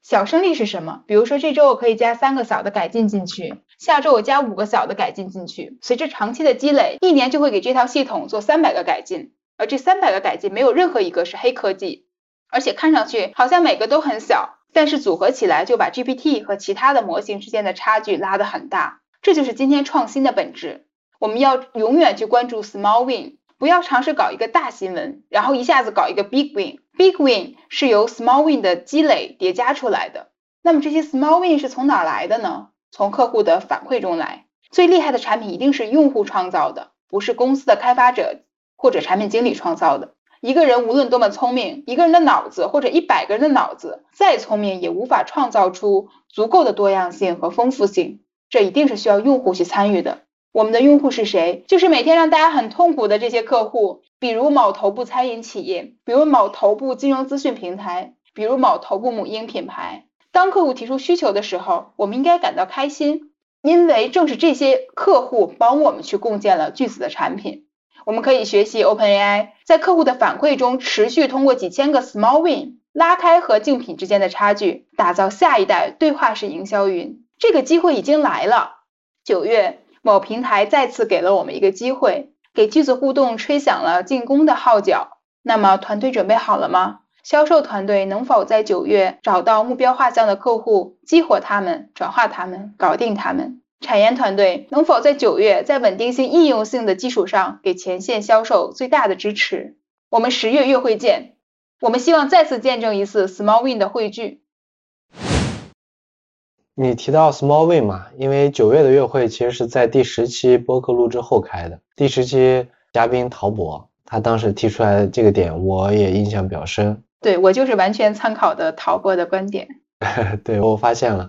小胜利是什么？比如说这周我可以加三个小的改进进去，下周我加五个小的改进进去，随着长期的积累，一年就会给这套系统做三百个改进。而这三百个改进没有任何一个是黑科技，而且看上去好像每个都很小，但是组合起来就把 GPT 和其他的模型之间的差距拉得很大。这就是今天创新的本质。我们要永远去关注 small win，不要尝试搞一个大新闻，然后一下子搞一个 big win。big win 是由 small win 的积累叠加出来的。那么这些 small win 是从哪来的呢？从客户的反馈中来。最厉害的产品一定是用户创造的，不是公司的开发者。或者产品经理创造的一个人，无论多么聪明，一个人的脑子或者一百个人的脑子再聪明，也无法创造出足够的多样性和丰富性。这一定是需要用户去参与的。我们的用户是谁？就是每天让大家很痛苦的这些客户，比如某头部餐饮企业，比如某头部金融资讯平台，比如某头部母婴品牌。当客户提出需求的时候，我们应该感到开心。因为正是这些客户帮我们去共建了巨子的产品。我们可以学习 OpenAI，在客户的反馈中持续通过几千个 Small Win 拉开和竞品之间的差距，打造下一代对话式营销云。这个机会已经来了。九月，某平台再次给了我们一个机会，给句子互动吹响了进攻的号角。那么，团队准备好了吗？销售团队能否在九月找到目标画像的客户，激活他们，转化他们，搞定他们？产研团队能否在九月在稳定性、应用性的基础上给前线销售最大的支持？我们十月月会见，我们希望再次见证一次 Small Win 的汇聚。你提到 Small Win 嘛？因为九月的月会其实是在第十期播客录制后开的，第十期嘉宾陶博，他当时提出来的这个点，我也印象比较深。对我就是完全参考的陶博的观点。对我发现了，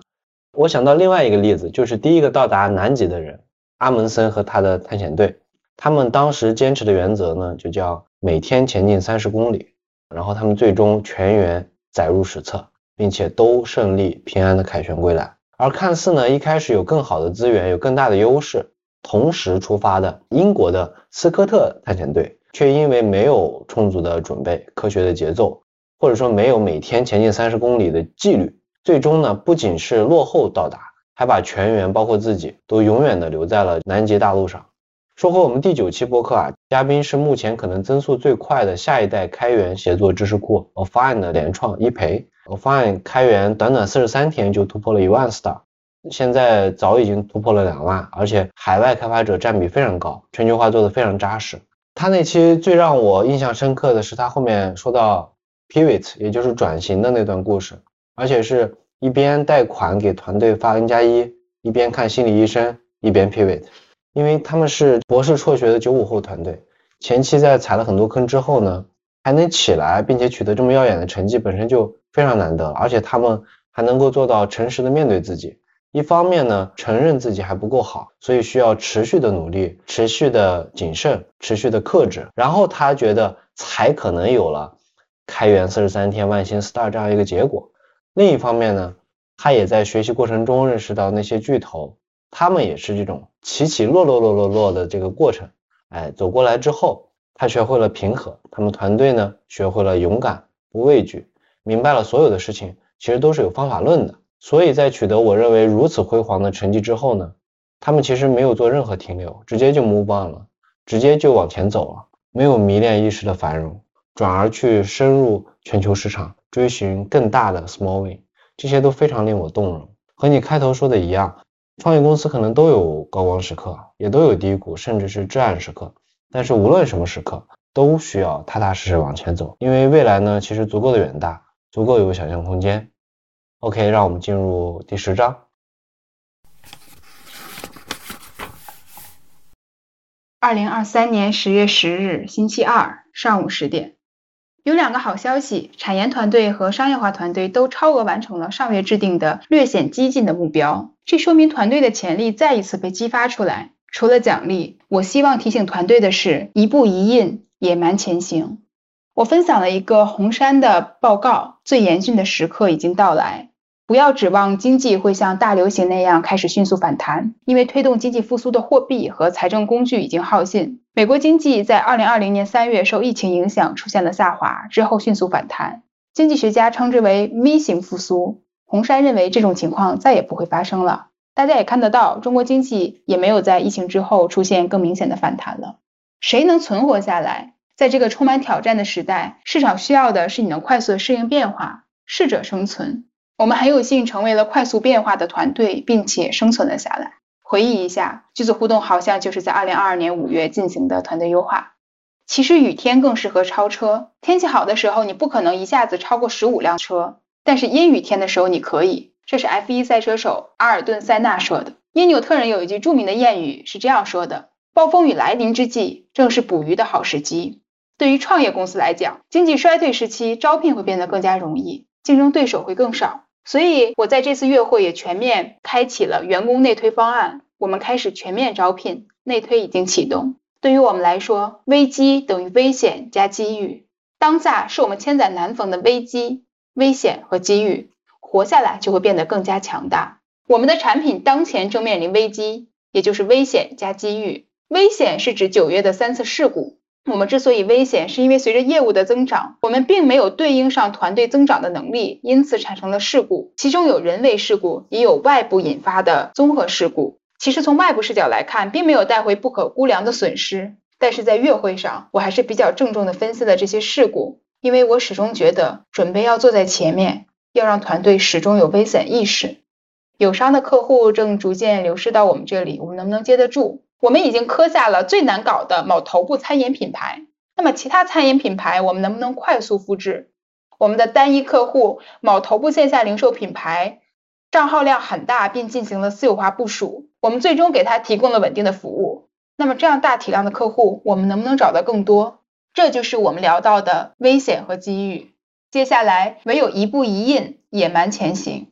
我想到另外一个例子，就是第一个到达南极的人阿蒙森和他的探险队，他们当时坚持的原则呢，就叫每天前进三十公里，然后他们最终全员载入史册，并且都顺利平安的凯旋归来。而看似呢一开始有更好的资源，有更大的优势，同时出发的英国的斯科特探险队，却因为没有充足的准备、科学的节奏。或者说没有每天前进三十公里的纪律，最终呢不仅是落后到达，还把全员包括自己都永远的留在了南极大陆上。说回我们第九期播客啊，嘉宾是目前可能增速最快的下一代开源协作知识库 Affine 的联创一培。Affine 开源短短四十三天就突破了一万 star，现在早已经突破了两万，而且海外开发者占比非常高，全球化做的非常扎实。他那期最让我印象深刻的是他后面说到。Pivot，也就是转型的那段故事，而且是一边贷款给团队发 N 加一，一边看心理医生，一边 Pivot。因为他们是博士辍学的九五后团队，前期在踩了很多坑之后呢，还能起来，并且取得这么耀眼的成绩，本身就非常难得。而且他们还能够做到诚实的面对自己，一方面呢，承认自己还不够好，所以需要持续的努力，持续的谨慎，持续的克制，然后他觉得才可能有了。开源四十三天万星 star 这样一个结果，另一方面呢，他也在学习过程中认识到那些巨头，他们也是这种起起落落落落落的这个过程，哎，走过来之后，他学会了平和，他们团队呢学会了勇敢不畏惧，明白了所有的事情其实都是有方法论的，所以在取得我认为如此辉煌的成绩之后呢，他们其实没有做任何停留，直接就 move on 了，直接就往前走了，没有迷恋一时的繁荣。转而去深入全球市场，追寻更大的 small win，这些都非常令我动容。和你开头说的一样，创业公司可能都有高光时刻，也都有低谷，甚至是至暗时刻。但是无论什么时刻，都需要踏踏实实往前走，因为未来呢，其实足够的远大，足够有想象空间。OK，让我们进入第十章。二零二三年十月十日，星期二上午十点。有两个好消息，产研团队和商业化团队都超额完成了上月制定的略显激进的目标，这说明团队的潜力再一次被激发出来。除了奖励，我希望提醒团队的是，一步一印，野蛮前行。我分享了一个红杉的报告，最严峻的时刻已经到来。不要指望经济会像大流行那样开始迅速反弹，因为推动经济复苏的货币和财政工具已经耗尽。美国经济在二零二零年三月受疫情影响出现了下滑，之后迅速反弹。经济学家称之为 V 型复苏。红杉认为这种情况再也不会发生了。大家也看得到，中国经济也没有在疫情之后出现更明显的反弹了。谁能存活下来？在这个充满挑战的时代，市场需要的是你能快速适应变化，适者生存。我们很有幸成为了快速变化的团队，并且生存了下来。回忆一下，句子互动好像就是在二零二二年五月进行的团队优化。其实雨天更适合超车，天气好的时候你不可能一下子超过十五辆车，但是阴雨天的时候你可以。这是 F1 赛车手阿尔顿·塞纳说的。因纽特人有一句著名的谚语是这样说的：“暴风雨来临之际，正是捕鱼的好时机。”对于创业公司来讲，经济衰退时期招聘会变得更加容易，竞争对手会更少。所以，我在这次月会也全面开启了员工内推方案。我们开始全面招聘，内推已经启动。对于我们来说，危机等于危险加机遇。当下是我们千载难逢的危机、危险和机遇，活下来就会变得更加强大。我们的产品当前正面临危机，也就是危险加机遇。危险是指九月的三次事故。我们之所以危险，是因为随着业务的增长，我们并没有对应上团队增长的能力，因此产生了事故。其中有人为事故，也有外部引发的综合事故。其实从外部视角来看，并没有带回不可估量的损失。但是在月会上，我还是比较郑重的分析了这些事故，因为我始终觉得，准备要坐在前面，要让团队始终有危险意识。友商的客户正逐渐流失到我们这里，我们能不能接得住？我们已经磕下了最难搞的某头部餐饮品牌，那么其他餐饮品牌我们能不能快速复制？我们的单一客户某头部线下零售品牌账号量很大，并进行了私有化部署，我们最终给他提供了稳定的服务。那么这样大体量的客户，我们能不能找到更多？这就是我们聊到的危险和机遇。接下来唯有一步一印，野蛮前行。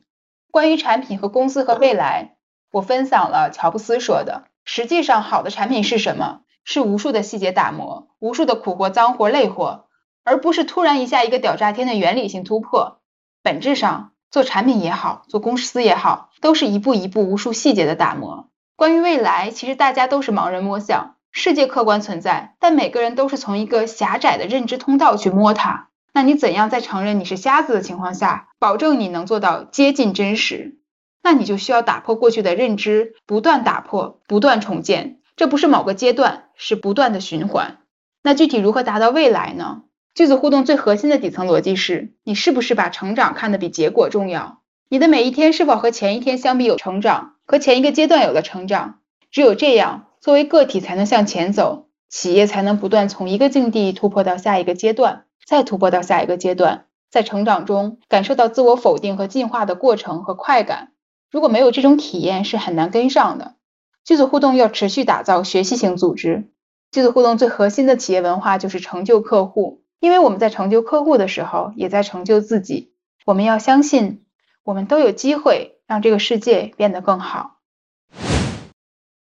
关于产品和公司和未来，我分享了乔布斯说的。实际上，好的产品是什么？是无数的细节打磨，无数的苦活、脏活、累活，而不是突然一下一个屌炸天的原理性突破。本质上，做产品也好，做公司也好，都是一步一步、无数细节的打磨。关于未来，其实大家都是盲人摸象，世界客观存在，但每个人都是从一个狭窄的认知通道去摸它。那你怎样在承认你是瞎子的情况下，保证你能做到接近真实？那你就需要打破过去的认知，不断打破，不断重建。这不是某个阶段，是不断的循环。那具体如何达到未来呢？句子互动最核心的底层逻辑是：你是不是把成长看得比结果重要？你的每一天是否和前一天相比有成长，和前一个阶段有了成长？只有这样，作为个体才能向前走，企业才能不断从一个境地突破到下一个阶段。再突破到下一个阶段，在成长中感受到自我否定和进化的过程和快感。如果没有这种体验，是很难跟上的。句子互动要持续打造学习型组织。句子互动最核心的企业文化就是成就客户，因为我们在成就客户的时候，也在成就自己。我们要相信，我们都有机会让这个世界变得更好。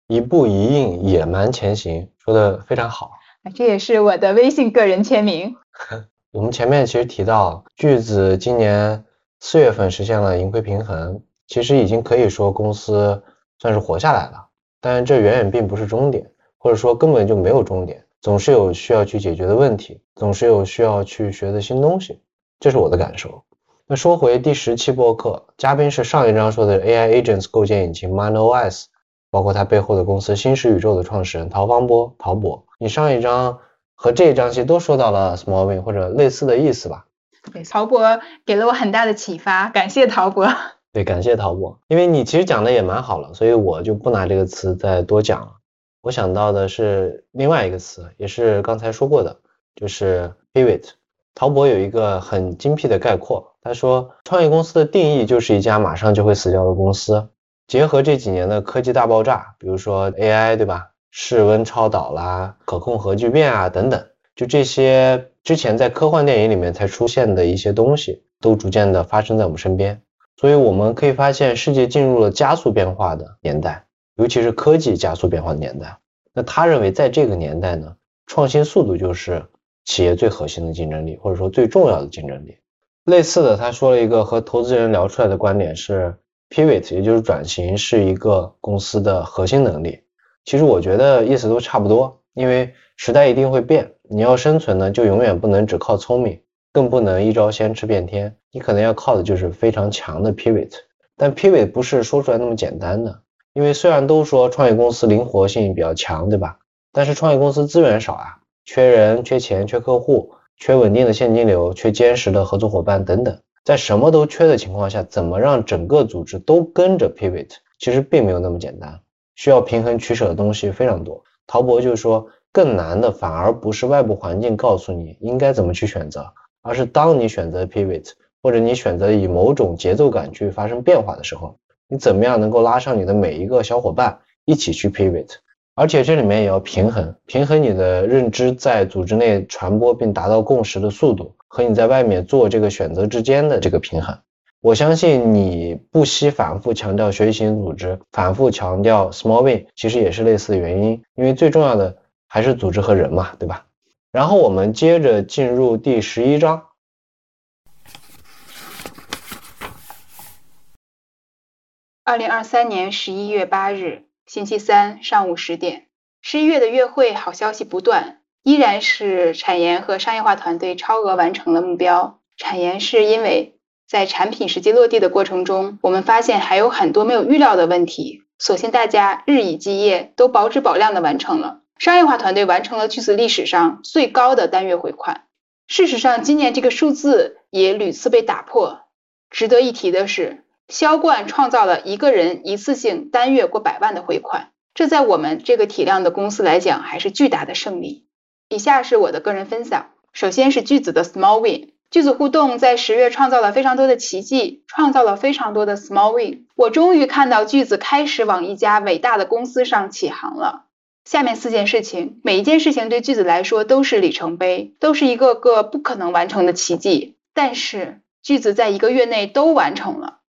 一步一印，野蛮前行，说的非常好。这也是我的微信个人签名。我们前面其实提到，句子今年四月份实现了盈亏平衡，其实已经可以说公司算是活下来了。但这远远并不是终点，或者说根本就没有终点，总是有需要去解决的问题，总是有需要去学的新东西，这是我的感受。那说回第十期播客，嘉宾是上一章说的 AI Agents 构建引擎 MindOS，包括它背后的公司新石宇宙的创始人陶方波，陶博。你上一章。和这一章其实都说到了 small win 或者类似的意思吧？对，陶博给了我很大的启发，感谢陶博。对，感谢陶博，因为你其实讲的也蛮好了，所以我就不拿这个词再多讲了。我想到的是另外一个词，也是刚才说过的，就是 pivot。陶博有一个很精辟的概括，他说创业公司的定义就是一家马上就会死掉的公司。结合这几年的科技大爆炸，比如说 AI，对吧？室温超导啦，可控核聚变啊，等等，就这些之前在科幻电影里面才出现的一些东西，都逐渐的发生在我们身边。所以我们可以发现，世界进入了加速变化的年代，尤其是科技加速变化的年代。那他认为，在这个年代呢，创新速度就是企业最核心的竞争力，或者说最重要的竞争力。类似的，他说了一个和投资人聊出来的观点是，pivot，也就是转型，是一个公司的核心能力。其实我觉得意思都差不多，因为时代一定会变，你要生存呢，就永远不能只靠聪明，更不能一招先吃遍天，你可能要靠的就是非常强的 pivot。但 pivot 不是说出来那么简单的，因为虽然都说创业公司灵活性比较强，对吧？但是创业公司资源少啊，缺人、缺钱、缺客户、缺稳定的现金流、缺坚实的合作伙伴等等，在什么都缺的情况下，怎么让整个组织都跟着 pivot，其实并没有那么简单。需要平衡取舍的东西非常多。陶博就说，更难的反而不是外部环境告诉你应该怎么去选择，而是当你选择 pivot，或者你选择以某种节奏感去发生变化的时候，你怎么样能够拉上你的每一个小伙伴一起去 pivot？而且这里面也要平衡，平衡你的认知在组织内传播并达到共识的速度，和你在外面做这个选择之间的这个平衡。我相信你不惜反复强调学习型组织，反复强调 small win，其实也是类似的原因，因为最重要的还是组织和人嘛，对吧？然后我们接着进入第十一章。二零二三年十一月八日，星期三上午十点，十一月的月会好消息不断，依然是产研和商业化团队超额完成了目标。产研是因为在产品实际落地的过程中，我们发现还有很多没有预料的问题，所幸大家日以继夜，都保质保量的完成了。商业化团队完成了句子历史上最高的单月回款。事实上，今年这个数字也屡次被打破。值得一提的是。销冠创造了一个人一次性单月过百万的回款，这在我们这个体量的公司来讲还是巨大的胜利。以下是我的个人分享，首先是句子的 small win，句子互动在十月创造了非常多的奇迹，创造了非常多的 small win。我终于看到句子开始往一家伟大的公司上起航了。下面四件事情，每一件事情对句子来说都是里程碑，都是一个个不可能完成的奇迹，但是句子在一个月内都完成了。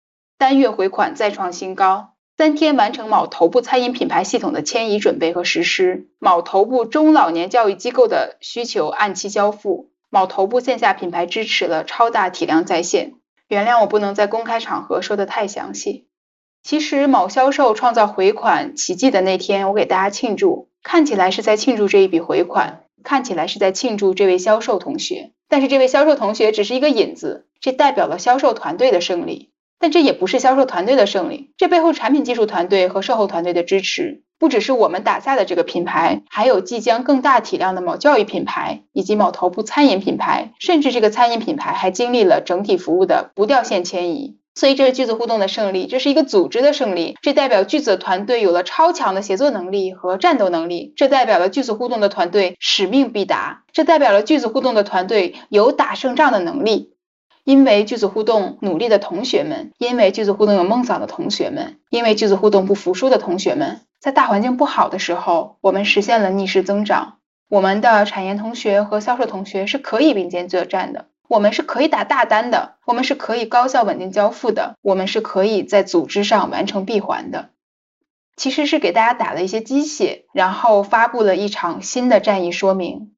单月回款再创新高，三天完成某头部餐饮品牌系统的迁移准备和实施，某头部中老年教育机构的需求按期交付，某头部线下品牌支持了超大体量在线。原谅我不能在公开场合说的太详细。其实某销售创造回款奇迹的那天，我给大家庆祝，看起来是在庆祝这一笔回款，看起来是在庆祝这位销售同学，但是这位销售同学只是一个引子，这代表了销售团队的胜利。但这也不是销售团队的胜利，这背后产品技术团队和售后团队的支持，不只是我们打下的这个品牌，还有即将更大体量的某教育品牌，以及某头部餐饮品牌，甚至这个餐饮品牌还经历了整体服务的不掉线迁移。所以这是句子互动的胜利，这是一个组织的胜利，这代表句子的团队有了超强的协作能力和战斗能力，这代表了句子互动的团队使命必达，这代表了句子互动的团队有打胜仗的能力。因为句子互动努力的同学们，因为句子互动有梦想的同学们，因为句子互动不服输的同学们，在大环境不好的时候，我们实现了逆势增长。我们的产研同学和销售同学是可以并肩作战的，我们是可以打大单的，我们是可以高效稳定交付的，我们是可以在组织上完成闭环的。其实是给大家打了一些鸡血，然后发布了一场新的战役说明。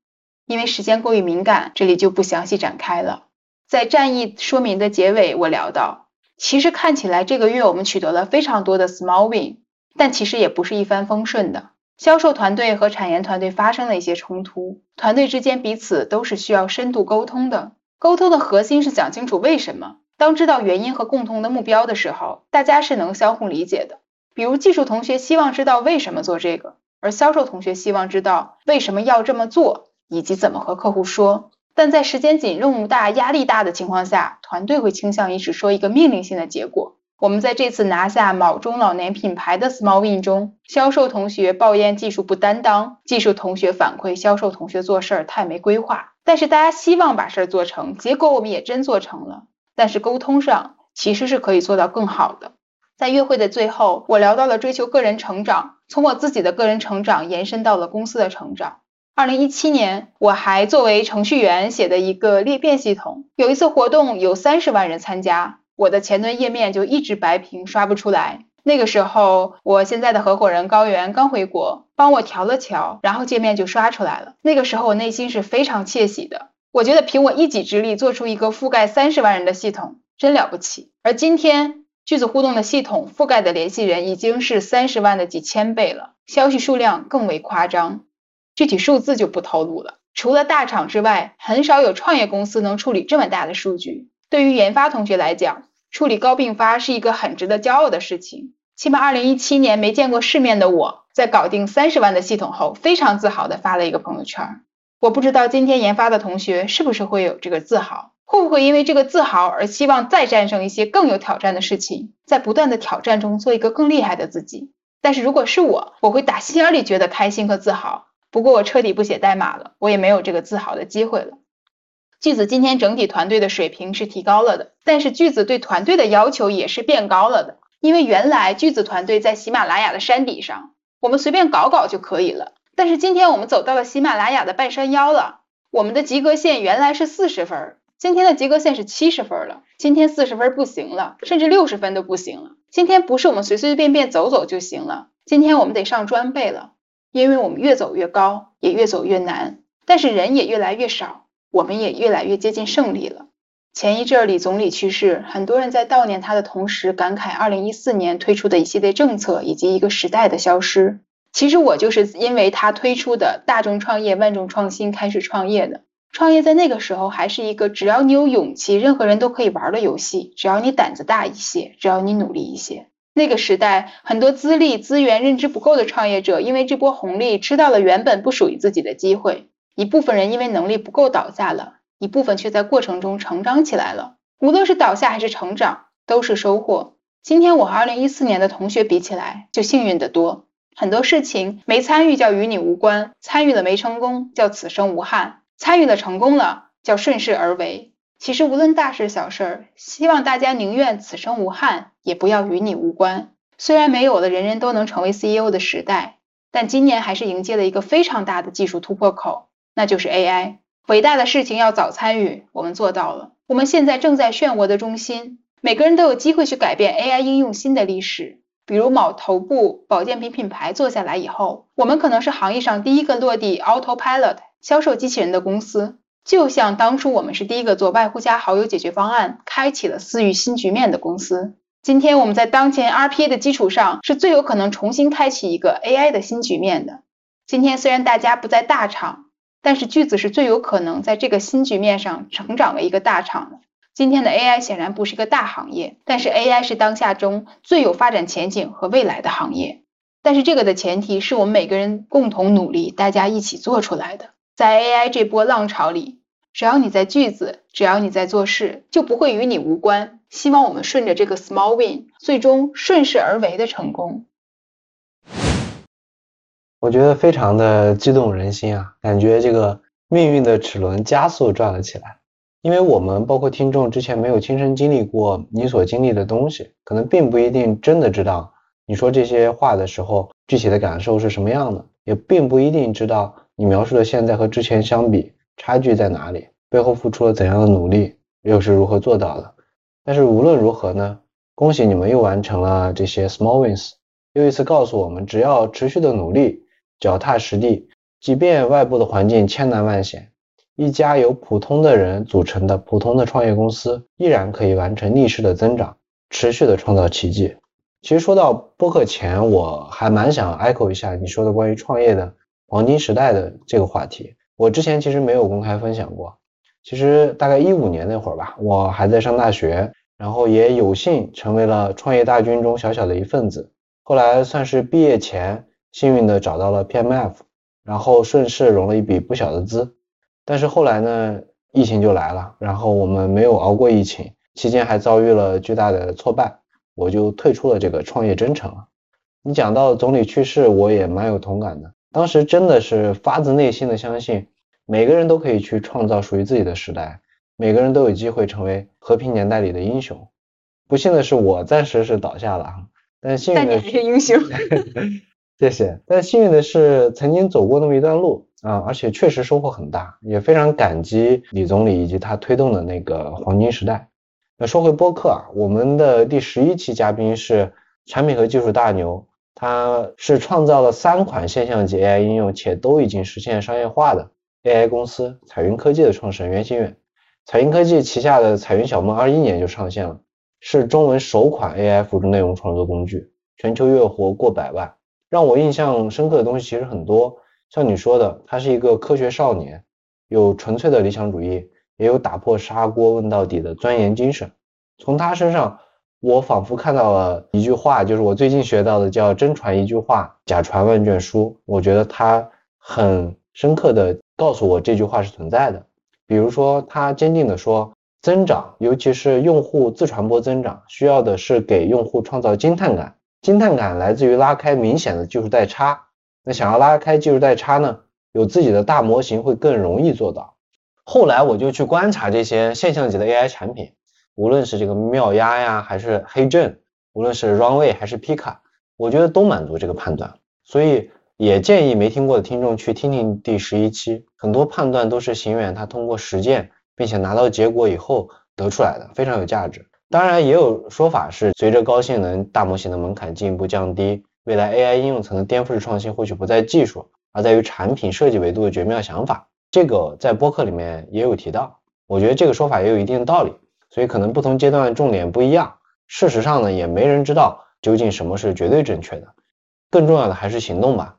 因为时间过于敏感，这里就不详细展开了。在战役说明的结尾，我聊到，其实看起来这个月我们取得了非常多的 small win，但其实也不是一帆风顺的。销售团队和产研团队发生了一些冲突，团队之间彼此都是需要深度沟通的。沟通的核心是讲清楚为什么。当知道原因和共同的目标的时候，大家是能相互理解的。比如技术同学希望知道为什么做这个，而销售同学希望知道为什么要这么做，以及怎么和客户说。但在时间紧、任务大、压力大的情况下，团队会倾向于只说一个命令性的结果。我们在这次拿下某中老年品牌的 small win 中，销售同学抱怨技术不担当，技术同学反馈销售同学做事儿太没规划。但是大家希望把事儿做成，结果我们也真做成了。但是沟通上其实是可以做到更好的。在约会的最后，我聊到了追求个人成长，从我自己的个人成长延伸到了公司的成长。二零一七年，我还作为程序员写的一个裂变系统。有一次活动有三十万人参加，我的前端页面就一直白屏刷不出来。那个时候，我现在的合伙人高原刚回国，帮我调了调，然后界面就刷出来了。那个时候我内心是非常窃喜的，我觉得凭我一己之力做出一个覆盖三十万人的系统，真了不起。而今天句子互动的系统覆盖的联系人已经是三十万的几千倍了，消息数量更为夸张。具体数字就不透露了。除了大厂之外，很少有创业公司能处理这么大的数据。对于研发同学来讲，处理高并发是一个很值得骄傲的事情。起码2017年没见过世面的我，在搞定三十万的系统后，非常自豪地发了一个朋友圈。我不知道今天研发的同学是不是会有这个自豪，会不会因为这个自豪而希望再战胜一些更有挑战的事情，在不断的挑战中做一个更厉害的自己。但是如果是我，我会打心眼里觉得开心和自豪。不过我彻底不写代码了，我也没有这个自豪的机会了。句子今天整体团队的水平是提高了的，但是句子对团队的要求也是变高了的。因为原来句子团队在喜马拉雅的山顶上，我们随便搞搞就可以了。但是今天我们走到了喜马拉雅的半山腰了，我们的及格线原来是四十分，今天的及格线是七十分了。今天四十分不行了，甚至六十分都不行了。今天不是我们随随便便走走就行了，今天我们得上专备了。因为我们越走越高，也越走越难，但是人也越来越少，我们也越来越接近胜利了。前一阵儿李总理去世，很多人在悼念他的同时，感慨二零一四年推出的一系列政策以及一个时代的消失。其实我就是因为他推出的大众创业、万众创新开始创业的。创业在那个时候还是一个只要你有勇气，任何人都可以玩的游戏。只要你胆子大一些，只要你努力一些。那个时代，很多资历、资源、认知不够的创业者，因为这波红利吃到了原本不属于自己的机会。一部分人因为能力不够倒下了，一部分却在过程中成长起来了。无论是倒下还是成长，都是收获。今天我和二零一四年的同学比起来，就幸运得多。很多事情没参与叫与你无关，参与了没成功叫此生无憾，参与了成功了叫顺势而为。其实无论大事小事，希望大家宁愿此生无憾，也不要与你无关。虽然没有了人人都能成为 CEO 的时代，但今年还是迎接了一个非常大的技术突破口，那就是 AI。伟大的事情要早参与，我们做到了。我们现在正在漩涡的中心，每个人都有机会去改变 AI 应用新的历史。比如某头部保健品品牌做下来以后，我们可能是行业上第一个落地 Autopilot 销售机器人的公司，就像当初我们是第一个做外呼加好友解决方案，开启了私域新局面的公司。今天我们在当前 RPA 的基础上，是最有可能重新开启一个 AI 的新局面的。今天虽然大家不在大厂，但是句子是最有可能在这个新局面上成长为一个大厂的。今天的 AI 显然不是一个大行业，但是 AI 是当下中最有发展前景和未来的行业。但是这个的前提是我们每个人共同努力，大家一起做出来的。在 AI 这波浪潮里，只要你在句子，只要你在做事，就不会与你无关。希望我们顺着这个 small win，最终顺势而为的成功。我觉得非常的激动人心啊，感觉这个命运的齿轮加速转了起来。因为我们包括听众之前没有亲身经历过你所经历的东西，可能并不一定真的知道你说这些话的时候具体的感受是什么样的，也并不一定知道你描述的现在和之前相比差距在哪里，背后付出了怎样的努力，又是如何做到的。但是无论如何呢，恭喜你们又完成了这些 small wins，又一次告诉我们，只要持续的努力，脚踏实地，即便外部的环境千难万险。一家由普通的人组成的普通的创业公司，依然可以完成逆势的增长，持续的创造奇迹。其实说到播客前，我还蛮想 echo 一下你说的关于创业的黄金时代的这个话题。我之前其实没有公开分享过。其实大概一五年那会儿吧，我还在上大学，然后也有幸成为了创业大军中小小的一份子。后来算是毕业前幸运的找到了 PMF，然后顺势融了一笔不小的资。但是后来呢，疫情就来了，然后我们没有熬过疫情，期间还遭遇了巨大的挫败，我就退出了这个创业征程。你讲到总理去世，我也蛮有同感的。当时真的是发自内心的相信，每个人都可以去创造属于自己的时代，每个人都有机会成为和平年代里的英雄。不幸的是，我暂时是倒下了，但幸运的是英雄。谢谢。但幸运的是，曾经走过那么一段路。啊，而且确实收获很大，也非常感激李总理以及他推动的那个黄金时代。那说回播客啊，我们的第十一期嘉宾是产品和技术大牛，他是创造了三款现象级 AI 应用且都已经实现商业化的 AI 公司彩云科技的创始人袁心远。彩云科技旗下的彩云小梦二一年就上线了，是中文首款 AI 辅助内容创作工具，全球月活过百万。让我印象深刻的东西其实很多。像你说的，他是一个科学少年，有纯粹的理想主义，也有打破砂锅问到底的钻研精神。从他身上，我仿佛看到了一句话，就是我最近学到的，叫“真传一句话，假传万卷书”。我觉得他很深刻的告诉我这句话是存在的。比如说，他坚定的说，增长，尤其是用户自传播增长，需要的是给用户创造惊叹感。惊叹感来自于拉开明显的技术代差。那想要拉开技术代差呢？有自己的大模型会更容易做到。后来我就去观察这些现象级的 AI 产品，无论是这个妙压呀，还是黑阵，无论是 Runway 还是 Pika，我觉得都满足这个判断。所以也建议没听过的听众去听听第十一期，很多判断都是行远他通过实践并且拿到结果以后得出来的，非常有价值。当然也有说法是，随着高性能大模型的门槛进一步降低。未来 AI 应用层的颠覆式创新或许不在技术，而在于产品设计维度的绝妙想法。这个在播客里面也有提到，我觉得这个说法也有一定的道理。所以可能不同阶段重点不一样。事实上呢，也没人知道究竟什么是绝对正确的。更重要的还是行动吧，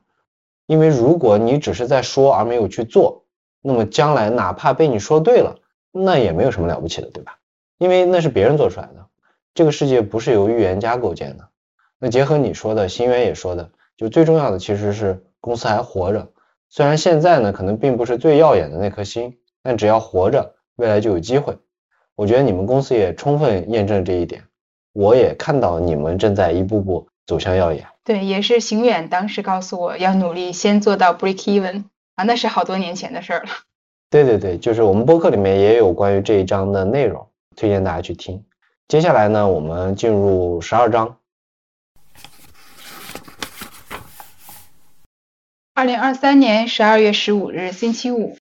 因为如果你只是在说而没有去做，那么将来哪怕被你说对了，那也没有什么了不起的，对吧？因为那是别人做出来的，这个世界不是由预言家构建的。那结合你说的，新源也说的，就最重要的其实是公司还活着。虽然现在呢，可能并不是最耀眼的那颗星，但只要活着，未来就有机会。我觉得你们公司也充分验证这一点。我也看到你们正在一步步走向耀眼。对，也是行远当时告诉我要努力先做到 break even 啊，那是好多年前的事儿了。对对对，就是我们播客里面也有关于这一章的内容，推荐大家去听。接下来呢，我们进入十二章。二零二三年十二月十五日，星期五。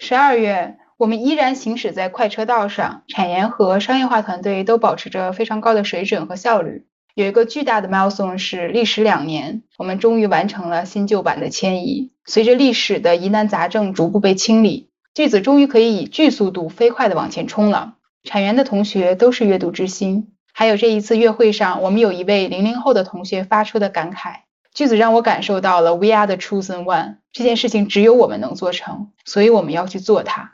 十二月，我们依然行驶在快车道上，产研和商业化团队都保持着非常高的水准和效率。有一个巨大的 milestone 是历时两年，我们终于完成了新旧版的迁移。随着历史的疑难杂症逐步被清理，句子终于可以以巨速度飞快地往前冲了。产研的同学都是阅读之星，还有这一次月会上，我们有一位零零后的同学发出的感慨。句子让我感受到了 “We are the chosen one” 这件事情只有我们能做成，所以我们要去做它。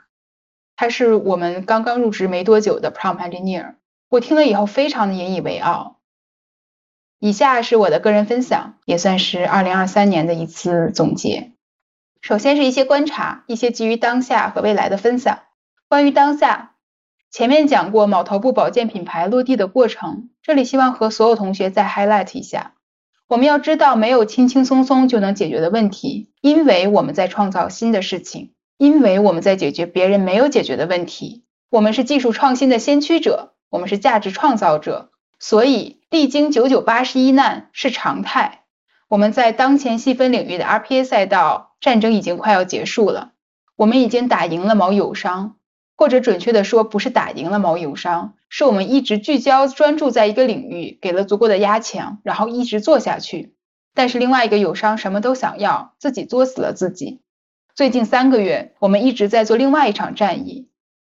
他是我们刚刚入职没多久的 Prompt Engineer，我听了以后非常的引以为傲。以下是我的个人分享，也算是2023年的一次总结。首先是一些观察，一些基于当下和未来的分享。关于当下，前面讲过某头部保健品牌落地的过程，这里希望和所有同学再 highlight 一下。我们要知道，没有轻轻松松就能解决的问题，因为我们在创造新的事情，因为我们在解决别人没有解决的问题。我们是技术创新的先驱者，我们是价值创造者，所以历经九九八十一难是常态。我们在当前细分领域的 RPA 赛道战争已经快要结束了，我们已经打赢了某友商。或者准确的说，不是打赢了某友商，是我们一直聚焦专注在一个领域，给了足够的压强，然后一直做下去。但是另外一个友商什么都想要，自己作死了自己。最近三个月，我们一直在做另外一场战役，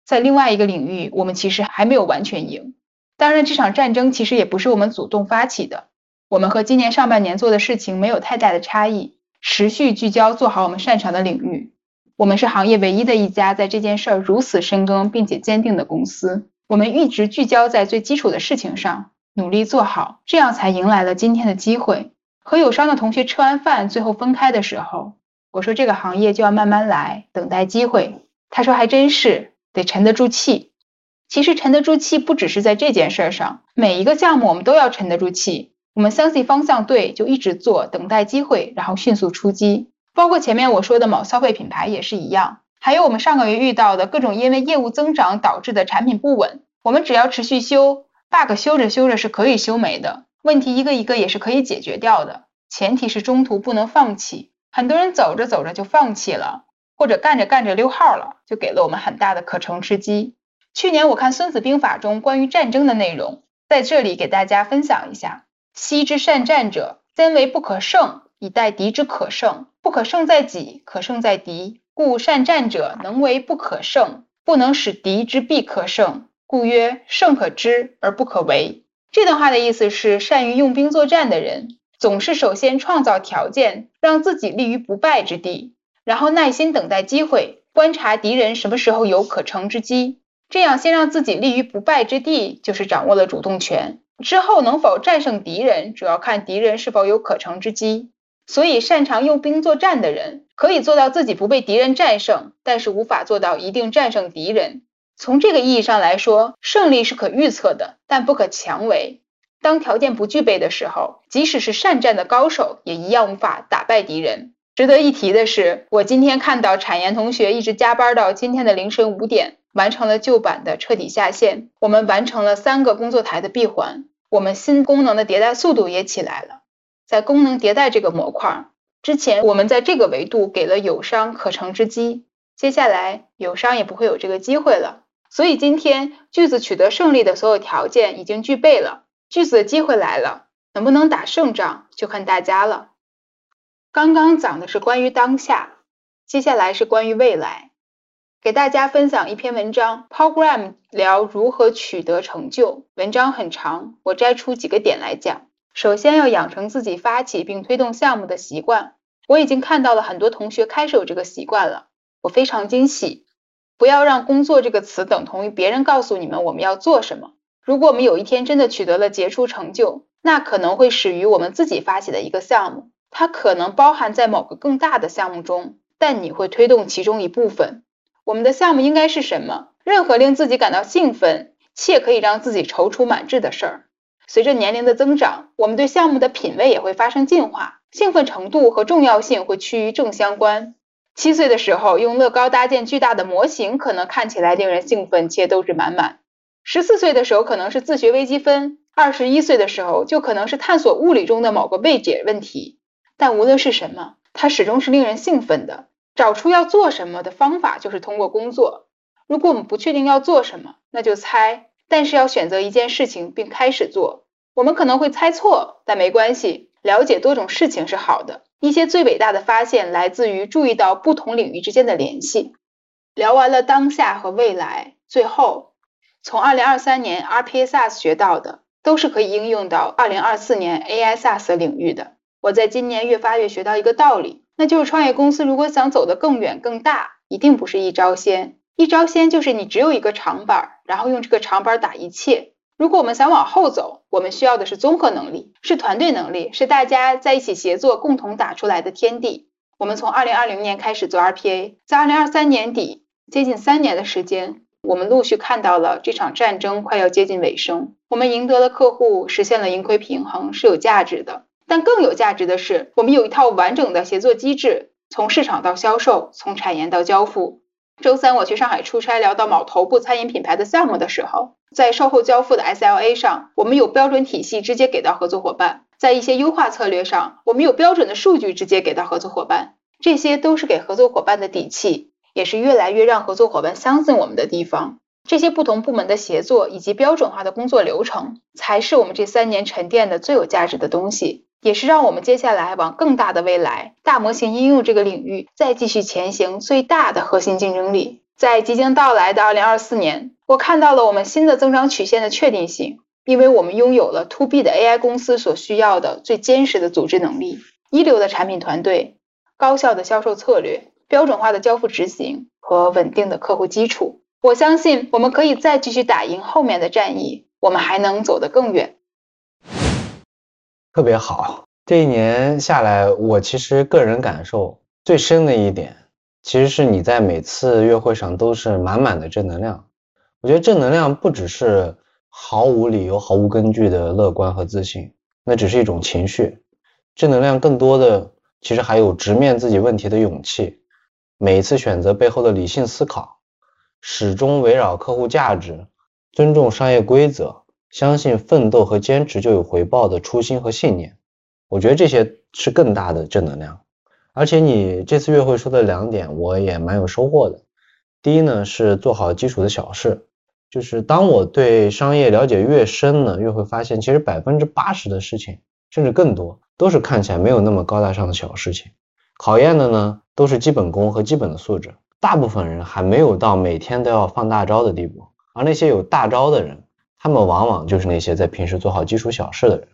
在另外一个领域，我们其实还没有完全赢。当然，这场战争其实也不是我们主动发起的，我们和今年上半年做的事情没有太大的差异，持续聚焦做好我们擅长的领域。我们是行业唯一的一家在这件事儿如此深耕并且坚定的公司。我们一直聚焦在最基础的事情上，努力做好，这样才迎来了今天的机会。和友商的同学吃完饭，最后分开的时候，我说这个行业就要慢慢来，等待机会。他说还真是，得沉得住气。其实沉得住气不只是在这件事上，每一个项目我们都要沉得住气。我们相信方向对，就一直做，等待机会，然后迅速出击。包括前面我说的某消费品牌也是一样，还有我们上个月遇到的各种因为业务增长导致的产品不稳，我们只要持续修 bug，修着修着是可以修没的，问题一个一个也是可以解决掉的，前提是中途不能放弃。很多人走着走着就放弃了，或者干着干着溜号了，就给了我们很大的可乘之机。去年我看《孙子兵法》中关于战争的内容，在这里给大家分享一下：昔之善战者，先为不可胜，以待敌之可胜。不可胜在己，可胜在敌。故善战者能为不可胜，不能使敌之必可胜。故曰：胜可知而不可为。这段话的意思是，善于用兵作战的人，总是首先创造条件，让自己立于不败之地，然后耐心等待机会，观察敌人什么时候有可乘之机，这样先让自己立于不败之地，就是掌握了主动权。之后能否战胜敌人，主要看敌人是否有可乘之机。所以，擅长用兵作战的人可以做到自己不被敌人战胜，但是无法做到一定战胜敌人。从这个意义上来说，胜利是可预测的，但不可强为。当条件不具备的时候，即使是善战的高手，也一样无法打败敌人。值得一提的是，我今天看到产研同学一直加班到今天的凌晨五点，完成了旧版的彻底下线。我们完成了三个工作台的闭环，我们新功能的迭代速度也起来了。在功能迭代这个模块之前，我们在这个维度给了友商可乘之机，接下来友商也不会有这个机会了。所以今天句子取得胜利的所有条件已经具备了，句子的机会来了，能不能打胜仗就看大家了。刚刚讲的是关于当下，接下来是关于未来。给大家分享一篇文章，Program 聊如何取得成就。文章很长，我摘出几个点来讲。首先要养成自己发起并推动项目的习惯。我已经看到了很多同学开始有这个习惯了，我非常惊喜。不要让工作这个词等同于别人告诉你们我们要做什么。如果我们有一天真的取得了杰出成就，那可能会始于我们自己发起的一个项目，它可能包含在某个更大的项目中，但你会推动其中一部分。我们的项目应该是什么？任何令自己感到兴奋且可以让自己踌躇满志的事儿。随着年龄的增长，我们对项目的品味也会发生进化，兴奋程度和重要性会趋于正相关。七岁的时候，用乐高搭建巨大的模型，可能看起来令人兴奋且斗志满满；十四岁的时候，可能是自学微积分；二十一岁的时候，就可能是探索物理中的某个未解问题。但无论是什么，它始终是令人兴奋的。找出要做什么的方法，就是通过工作。如果我们不确定要做什么，那就猜。但是要选择一件事情并开始做。我们可能会猜错，但没关系。了解多种事情是好的。一些最伟大的发现来自于注意到不同领域之间的联系。聊完了当下和未来，最后从2023年 RPA SaaS 学到的，都是可以应用到2024年 AI SaaS 领域的。我在今年越发越学到一个道理，那就是创业公司如果想走得更远更大，一定不是一招鲜。一招鲜就是你只有一个长板，然后用这个长板打一切。如果我们想往后走，我们需要的是综合能力，是团队能力，是大家在一起协作，共同打出来的天地。我们从二零二零年开始做 RPA，在二零二三年底，接近三年的时间，我们陆续看到了这场战争快要接近尾声。我们赢得了客户，实现了盈亏平衡，是有价值的。但更有价值的是，我们有一套完整的协作机制，从市场到销售，从产研到交付。周三我去上海出差，聊到某头部餐饮品牌的项目的时候，在售后交付的 SLA 上，我们有标准体系直接给到合作伙伴；在一些优化策略上，我们有标准的数据直接给到合作伙伴。这些都是给合作伙伴的底气，也是越来越让合作伙伴相信我们的地方。这些不同部门的协作以及标准化的工作流程，才是我们这三年沉淀的最有价值的东西。也是让我们接下来往更大的未来大模型应用这个领域再继续前行最大的核心竞争力。在即将到来的二零二四年，我看到了我们新的增长曲线的确定性，因为我们拥有了 To B 的 AI 公司所需要的最坚实的组织能力、一流的产品团队、高效的销售策略、标准化的交付执行和稳定的客户基础。我相信我们可以再继续打赢后面的战役，我们还能走得更远。特别好，这一年下来，我其实个人感受最深的一点，其实是你在每次约会上都是满满的正能量。我觉得正能量不只是毫无理由、毫无根据的乐观和自信，那只是一种情绪。正能量更多的其实还有直面自己问题的勇气，每一次选择背后的理性思考，始终围绕客户价值，尊重商业规则。相信奋斗和坚持就有回报的初心和信念，我觉得这些是更大的正能量。而且你这次约会说的两点，我也蛮有收获的。第一呢，是做好基础的小事，就是当我对商业了解越深呢，越会发现其实百分之八十的事情，甚至更多，都是看起来没有那么高大上的小事情。考验的呢，都是基本功和基本的素质。大部分人还没有到每天都要放大招的地步，而那些有大招的人。他们往往就是那些在平时做好基础小事的人。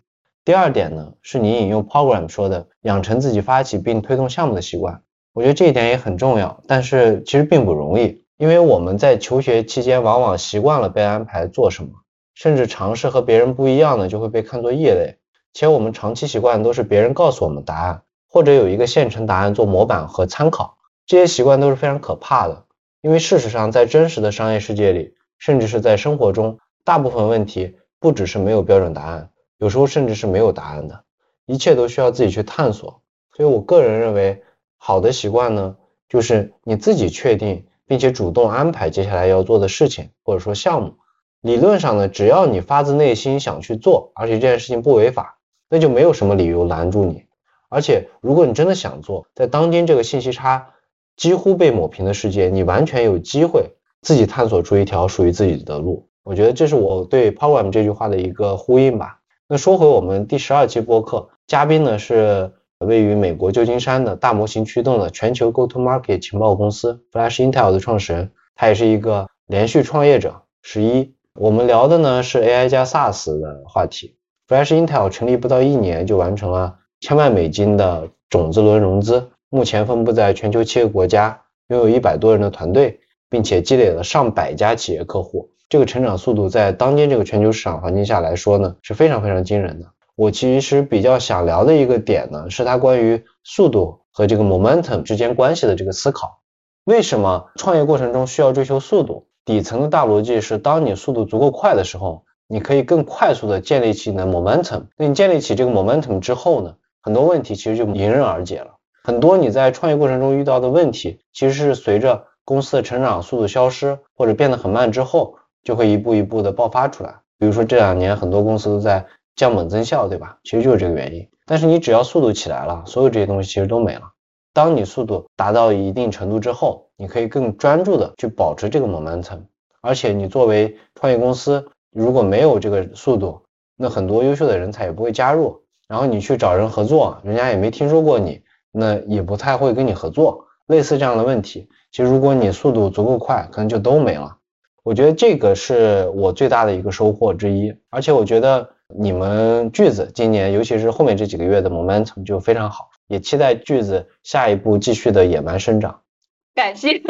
第二点呢，是你引用 Program 说的，养成自己发起并推动项目的习惯。我觉得这一点也很重要，但是其实并不容易，因为我们在求学期间往往习惯了被安排做什么，甚至尝试和别人不一样的就会被看作异类。且我们长期习惯都是别人告诉我们答案，或者有一个现成答案做模板和参考，这些习惯都是非常可怕的。因为事实上，在真实的商业世界里，甚至是在生活中，大部分问题不只是没有标准答案，有时候甚至是没有答案的，一切都需要自己去探索。所以我个人认为，好的习惯呢，就是你自己确定并且主动安排接下来要做的事情或者说项目。理论上呢，只要你发自内心想去做，而且这件事情不违法，那就没有什么理由拦住你。而且如果你真的想做，在当今这个信息差几乎被抹平的世界，你完全有机会自己探索出一条属于自己的路。我觉得这是我对 Program 这句话的一个呼应吧。那说回我们第十二期播客，嘉宾呢是位于美国旧金山的大模型驱动的全球 Go to Market 情报公司 Flash Intel 的创始人他也是一个连续创业者。十一，我们聊的呢是 AI 加 SaaS 的话题。Flash Intel 成立不到一年就完成了千万美金的种子轮融资，目前分布在全球七个国家，拥有一百多人的团队，并且积累了上百家企业客户。这个成长速度在当今这个全球市场环境下来说呢，是非常非常惊人的。我其实比较想聊的一个点呢，是它关于速度和这个 momentum 之间关系的这个思考。为什么创业过程中需要追求速度？底层的大逻辑是，当你速度足够快的时候，你可以更快速的建立起你的 momentum。那你建立起这个 momentum 之后呢，很多问题其实就迎刃而解了。很多你在创业过程中遇到的问题，其实是随着公司的成长速度消失或者变得很慢之后，就会一步一步的爆发出来。比如说这两年很多公司都在降本增效，对吧？其实就是这个原因。但是你只要速度起来了，所有这些东西其实都没了。当你速度达到一定程度之后，你可以更专注的去保持这个 momentum，而且你作为创业公司，如果没有这个速度，那很多优秀的人才也不会加入，然后你去找人合作，人家也没听说过你，那也不太会跟你合作。类似这样的问题，其实如果你速度足够快，可能就都没了。我觉得这个是我最大的一个收获之一，而且我觉得你们句子今年，尤其是后面这几个月的 momentum 就非常好。也期待句子下一步继续的野蛮生长。感谢。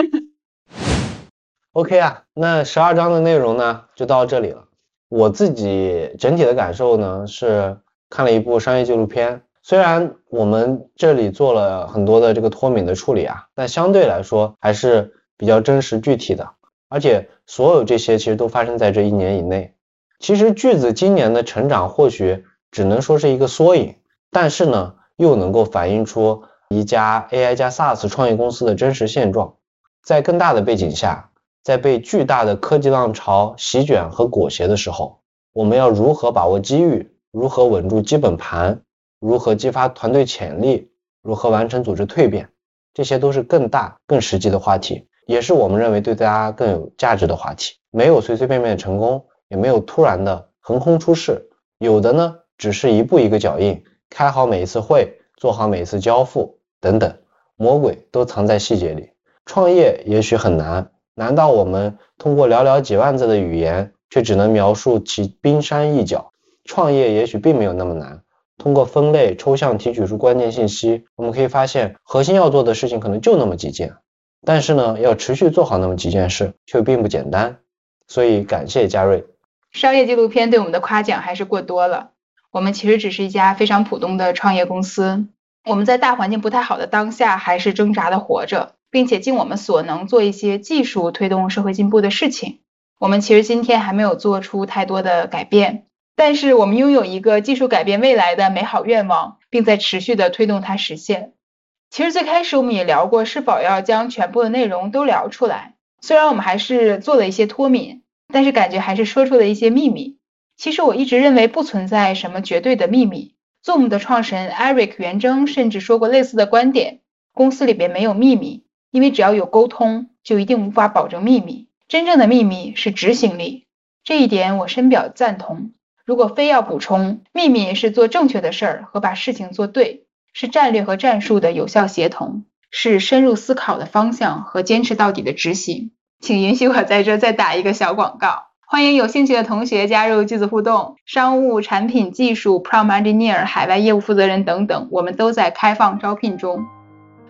OK 啊，那十二章的内容呢就到这里了。我自己整体的感受呢是看了一部商业纪录片，虽然我们这里做了很多的这个脱敏的处理啊，但相对来说还是比较真实具体的，而且所有这些其实都发生在这一年以内。其实句子今年的成长或许只能说是一个缩影，但是呢。又能够反映出一家 AI 加 SaaS 创业公司的真实现状。在更大的背景下，在被巨大的科技浪潮席卷和裹挟的时候，我们要如何把握机遇？如何稳住基本盘？如何激发团队潜力？如何完成组织蜕变？这些都是更大、更实际的话题，也是我们认为对大家更有价值的话题。没有随随便便的成功，也没有突然的横空出世，有的呢，只是一步一个脚印。开好每一次会，做好每一次交付，等等，魔鬼都藏在细节里。创业也许很难，难道我们通过寥寥几万字的语言，却只能描述其冰山一角？创业也许并没有那么难，通过分类抽象提取出关键信息，我们可以发现核心要做的事情可能就那么几件。但是呢，要持续做好那么几件事，却并不简单。所以感谢嘉瑞。商业纪录片对我们的夸奖还是过多了。我们其实只是一家非常普通的创业公司，我们在大环境不太好的当下，还是挣扎的活着，并且尽我们所能做一些技术推动社会进步的事情。我们其实今天还没有做出太多的改变，但是我们拥有一个技术改变未来的美好愿望，并在持续的推动它实现。其实最开始我们也聊过是否要将全部的内容都聊出来，虽然我们还是做了一些脱敏，但是感觉还是说出了一些秘密。其实我一直认为不存在什么绝对的秘密。Zoom 的创始人 Eric 袁征甚至说过类似的观点：公司里边没有秘密，因为只要有沟通，就一定无法保证秘密。真正的秘密是执行力，这一点我深表赞同。如果非要补充，秘密是做正确的事儿和把事情做对，是战略和战术的有效协同，是深入思考的方向和坚持到底的执行。请允许我在这再打一个小广告。欢迎有兴趣的同学加入句子互动，商务、产品、技术、Prom Engineer、海外业务负责人等等，我们都在开放招聘中。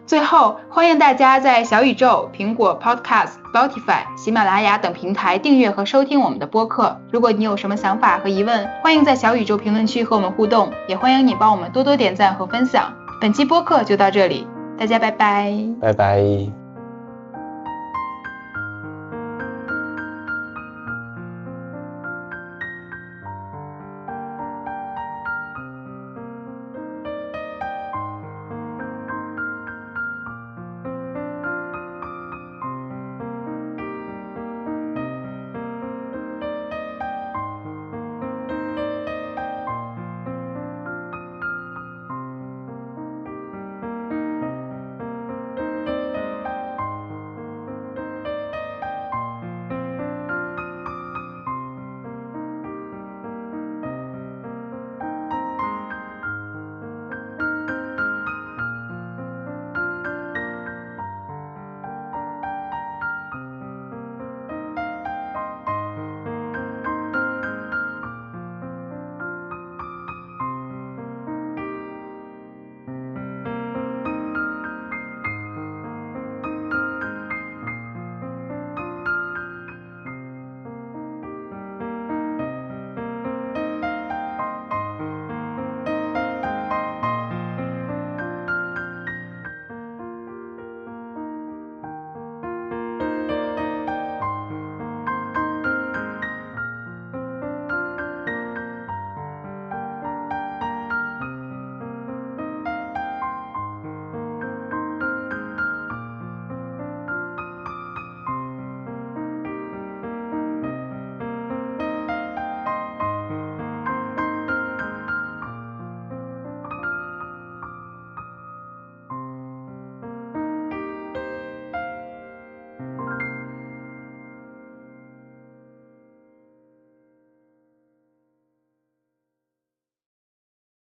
最后，欢迎大家在小宇宙、苹果 Podcast、Spotify、喜马拉雅等平台订阅和收听我们的播客。如果你有什么想法和疑问，欢迎在小宇宙评论区和我们互动，也欢迎你帮我们多多点赞和分享。本期播客就到这里，大家拜拜，拜拜。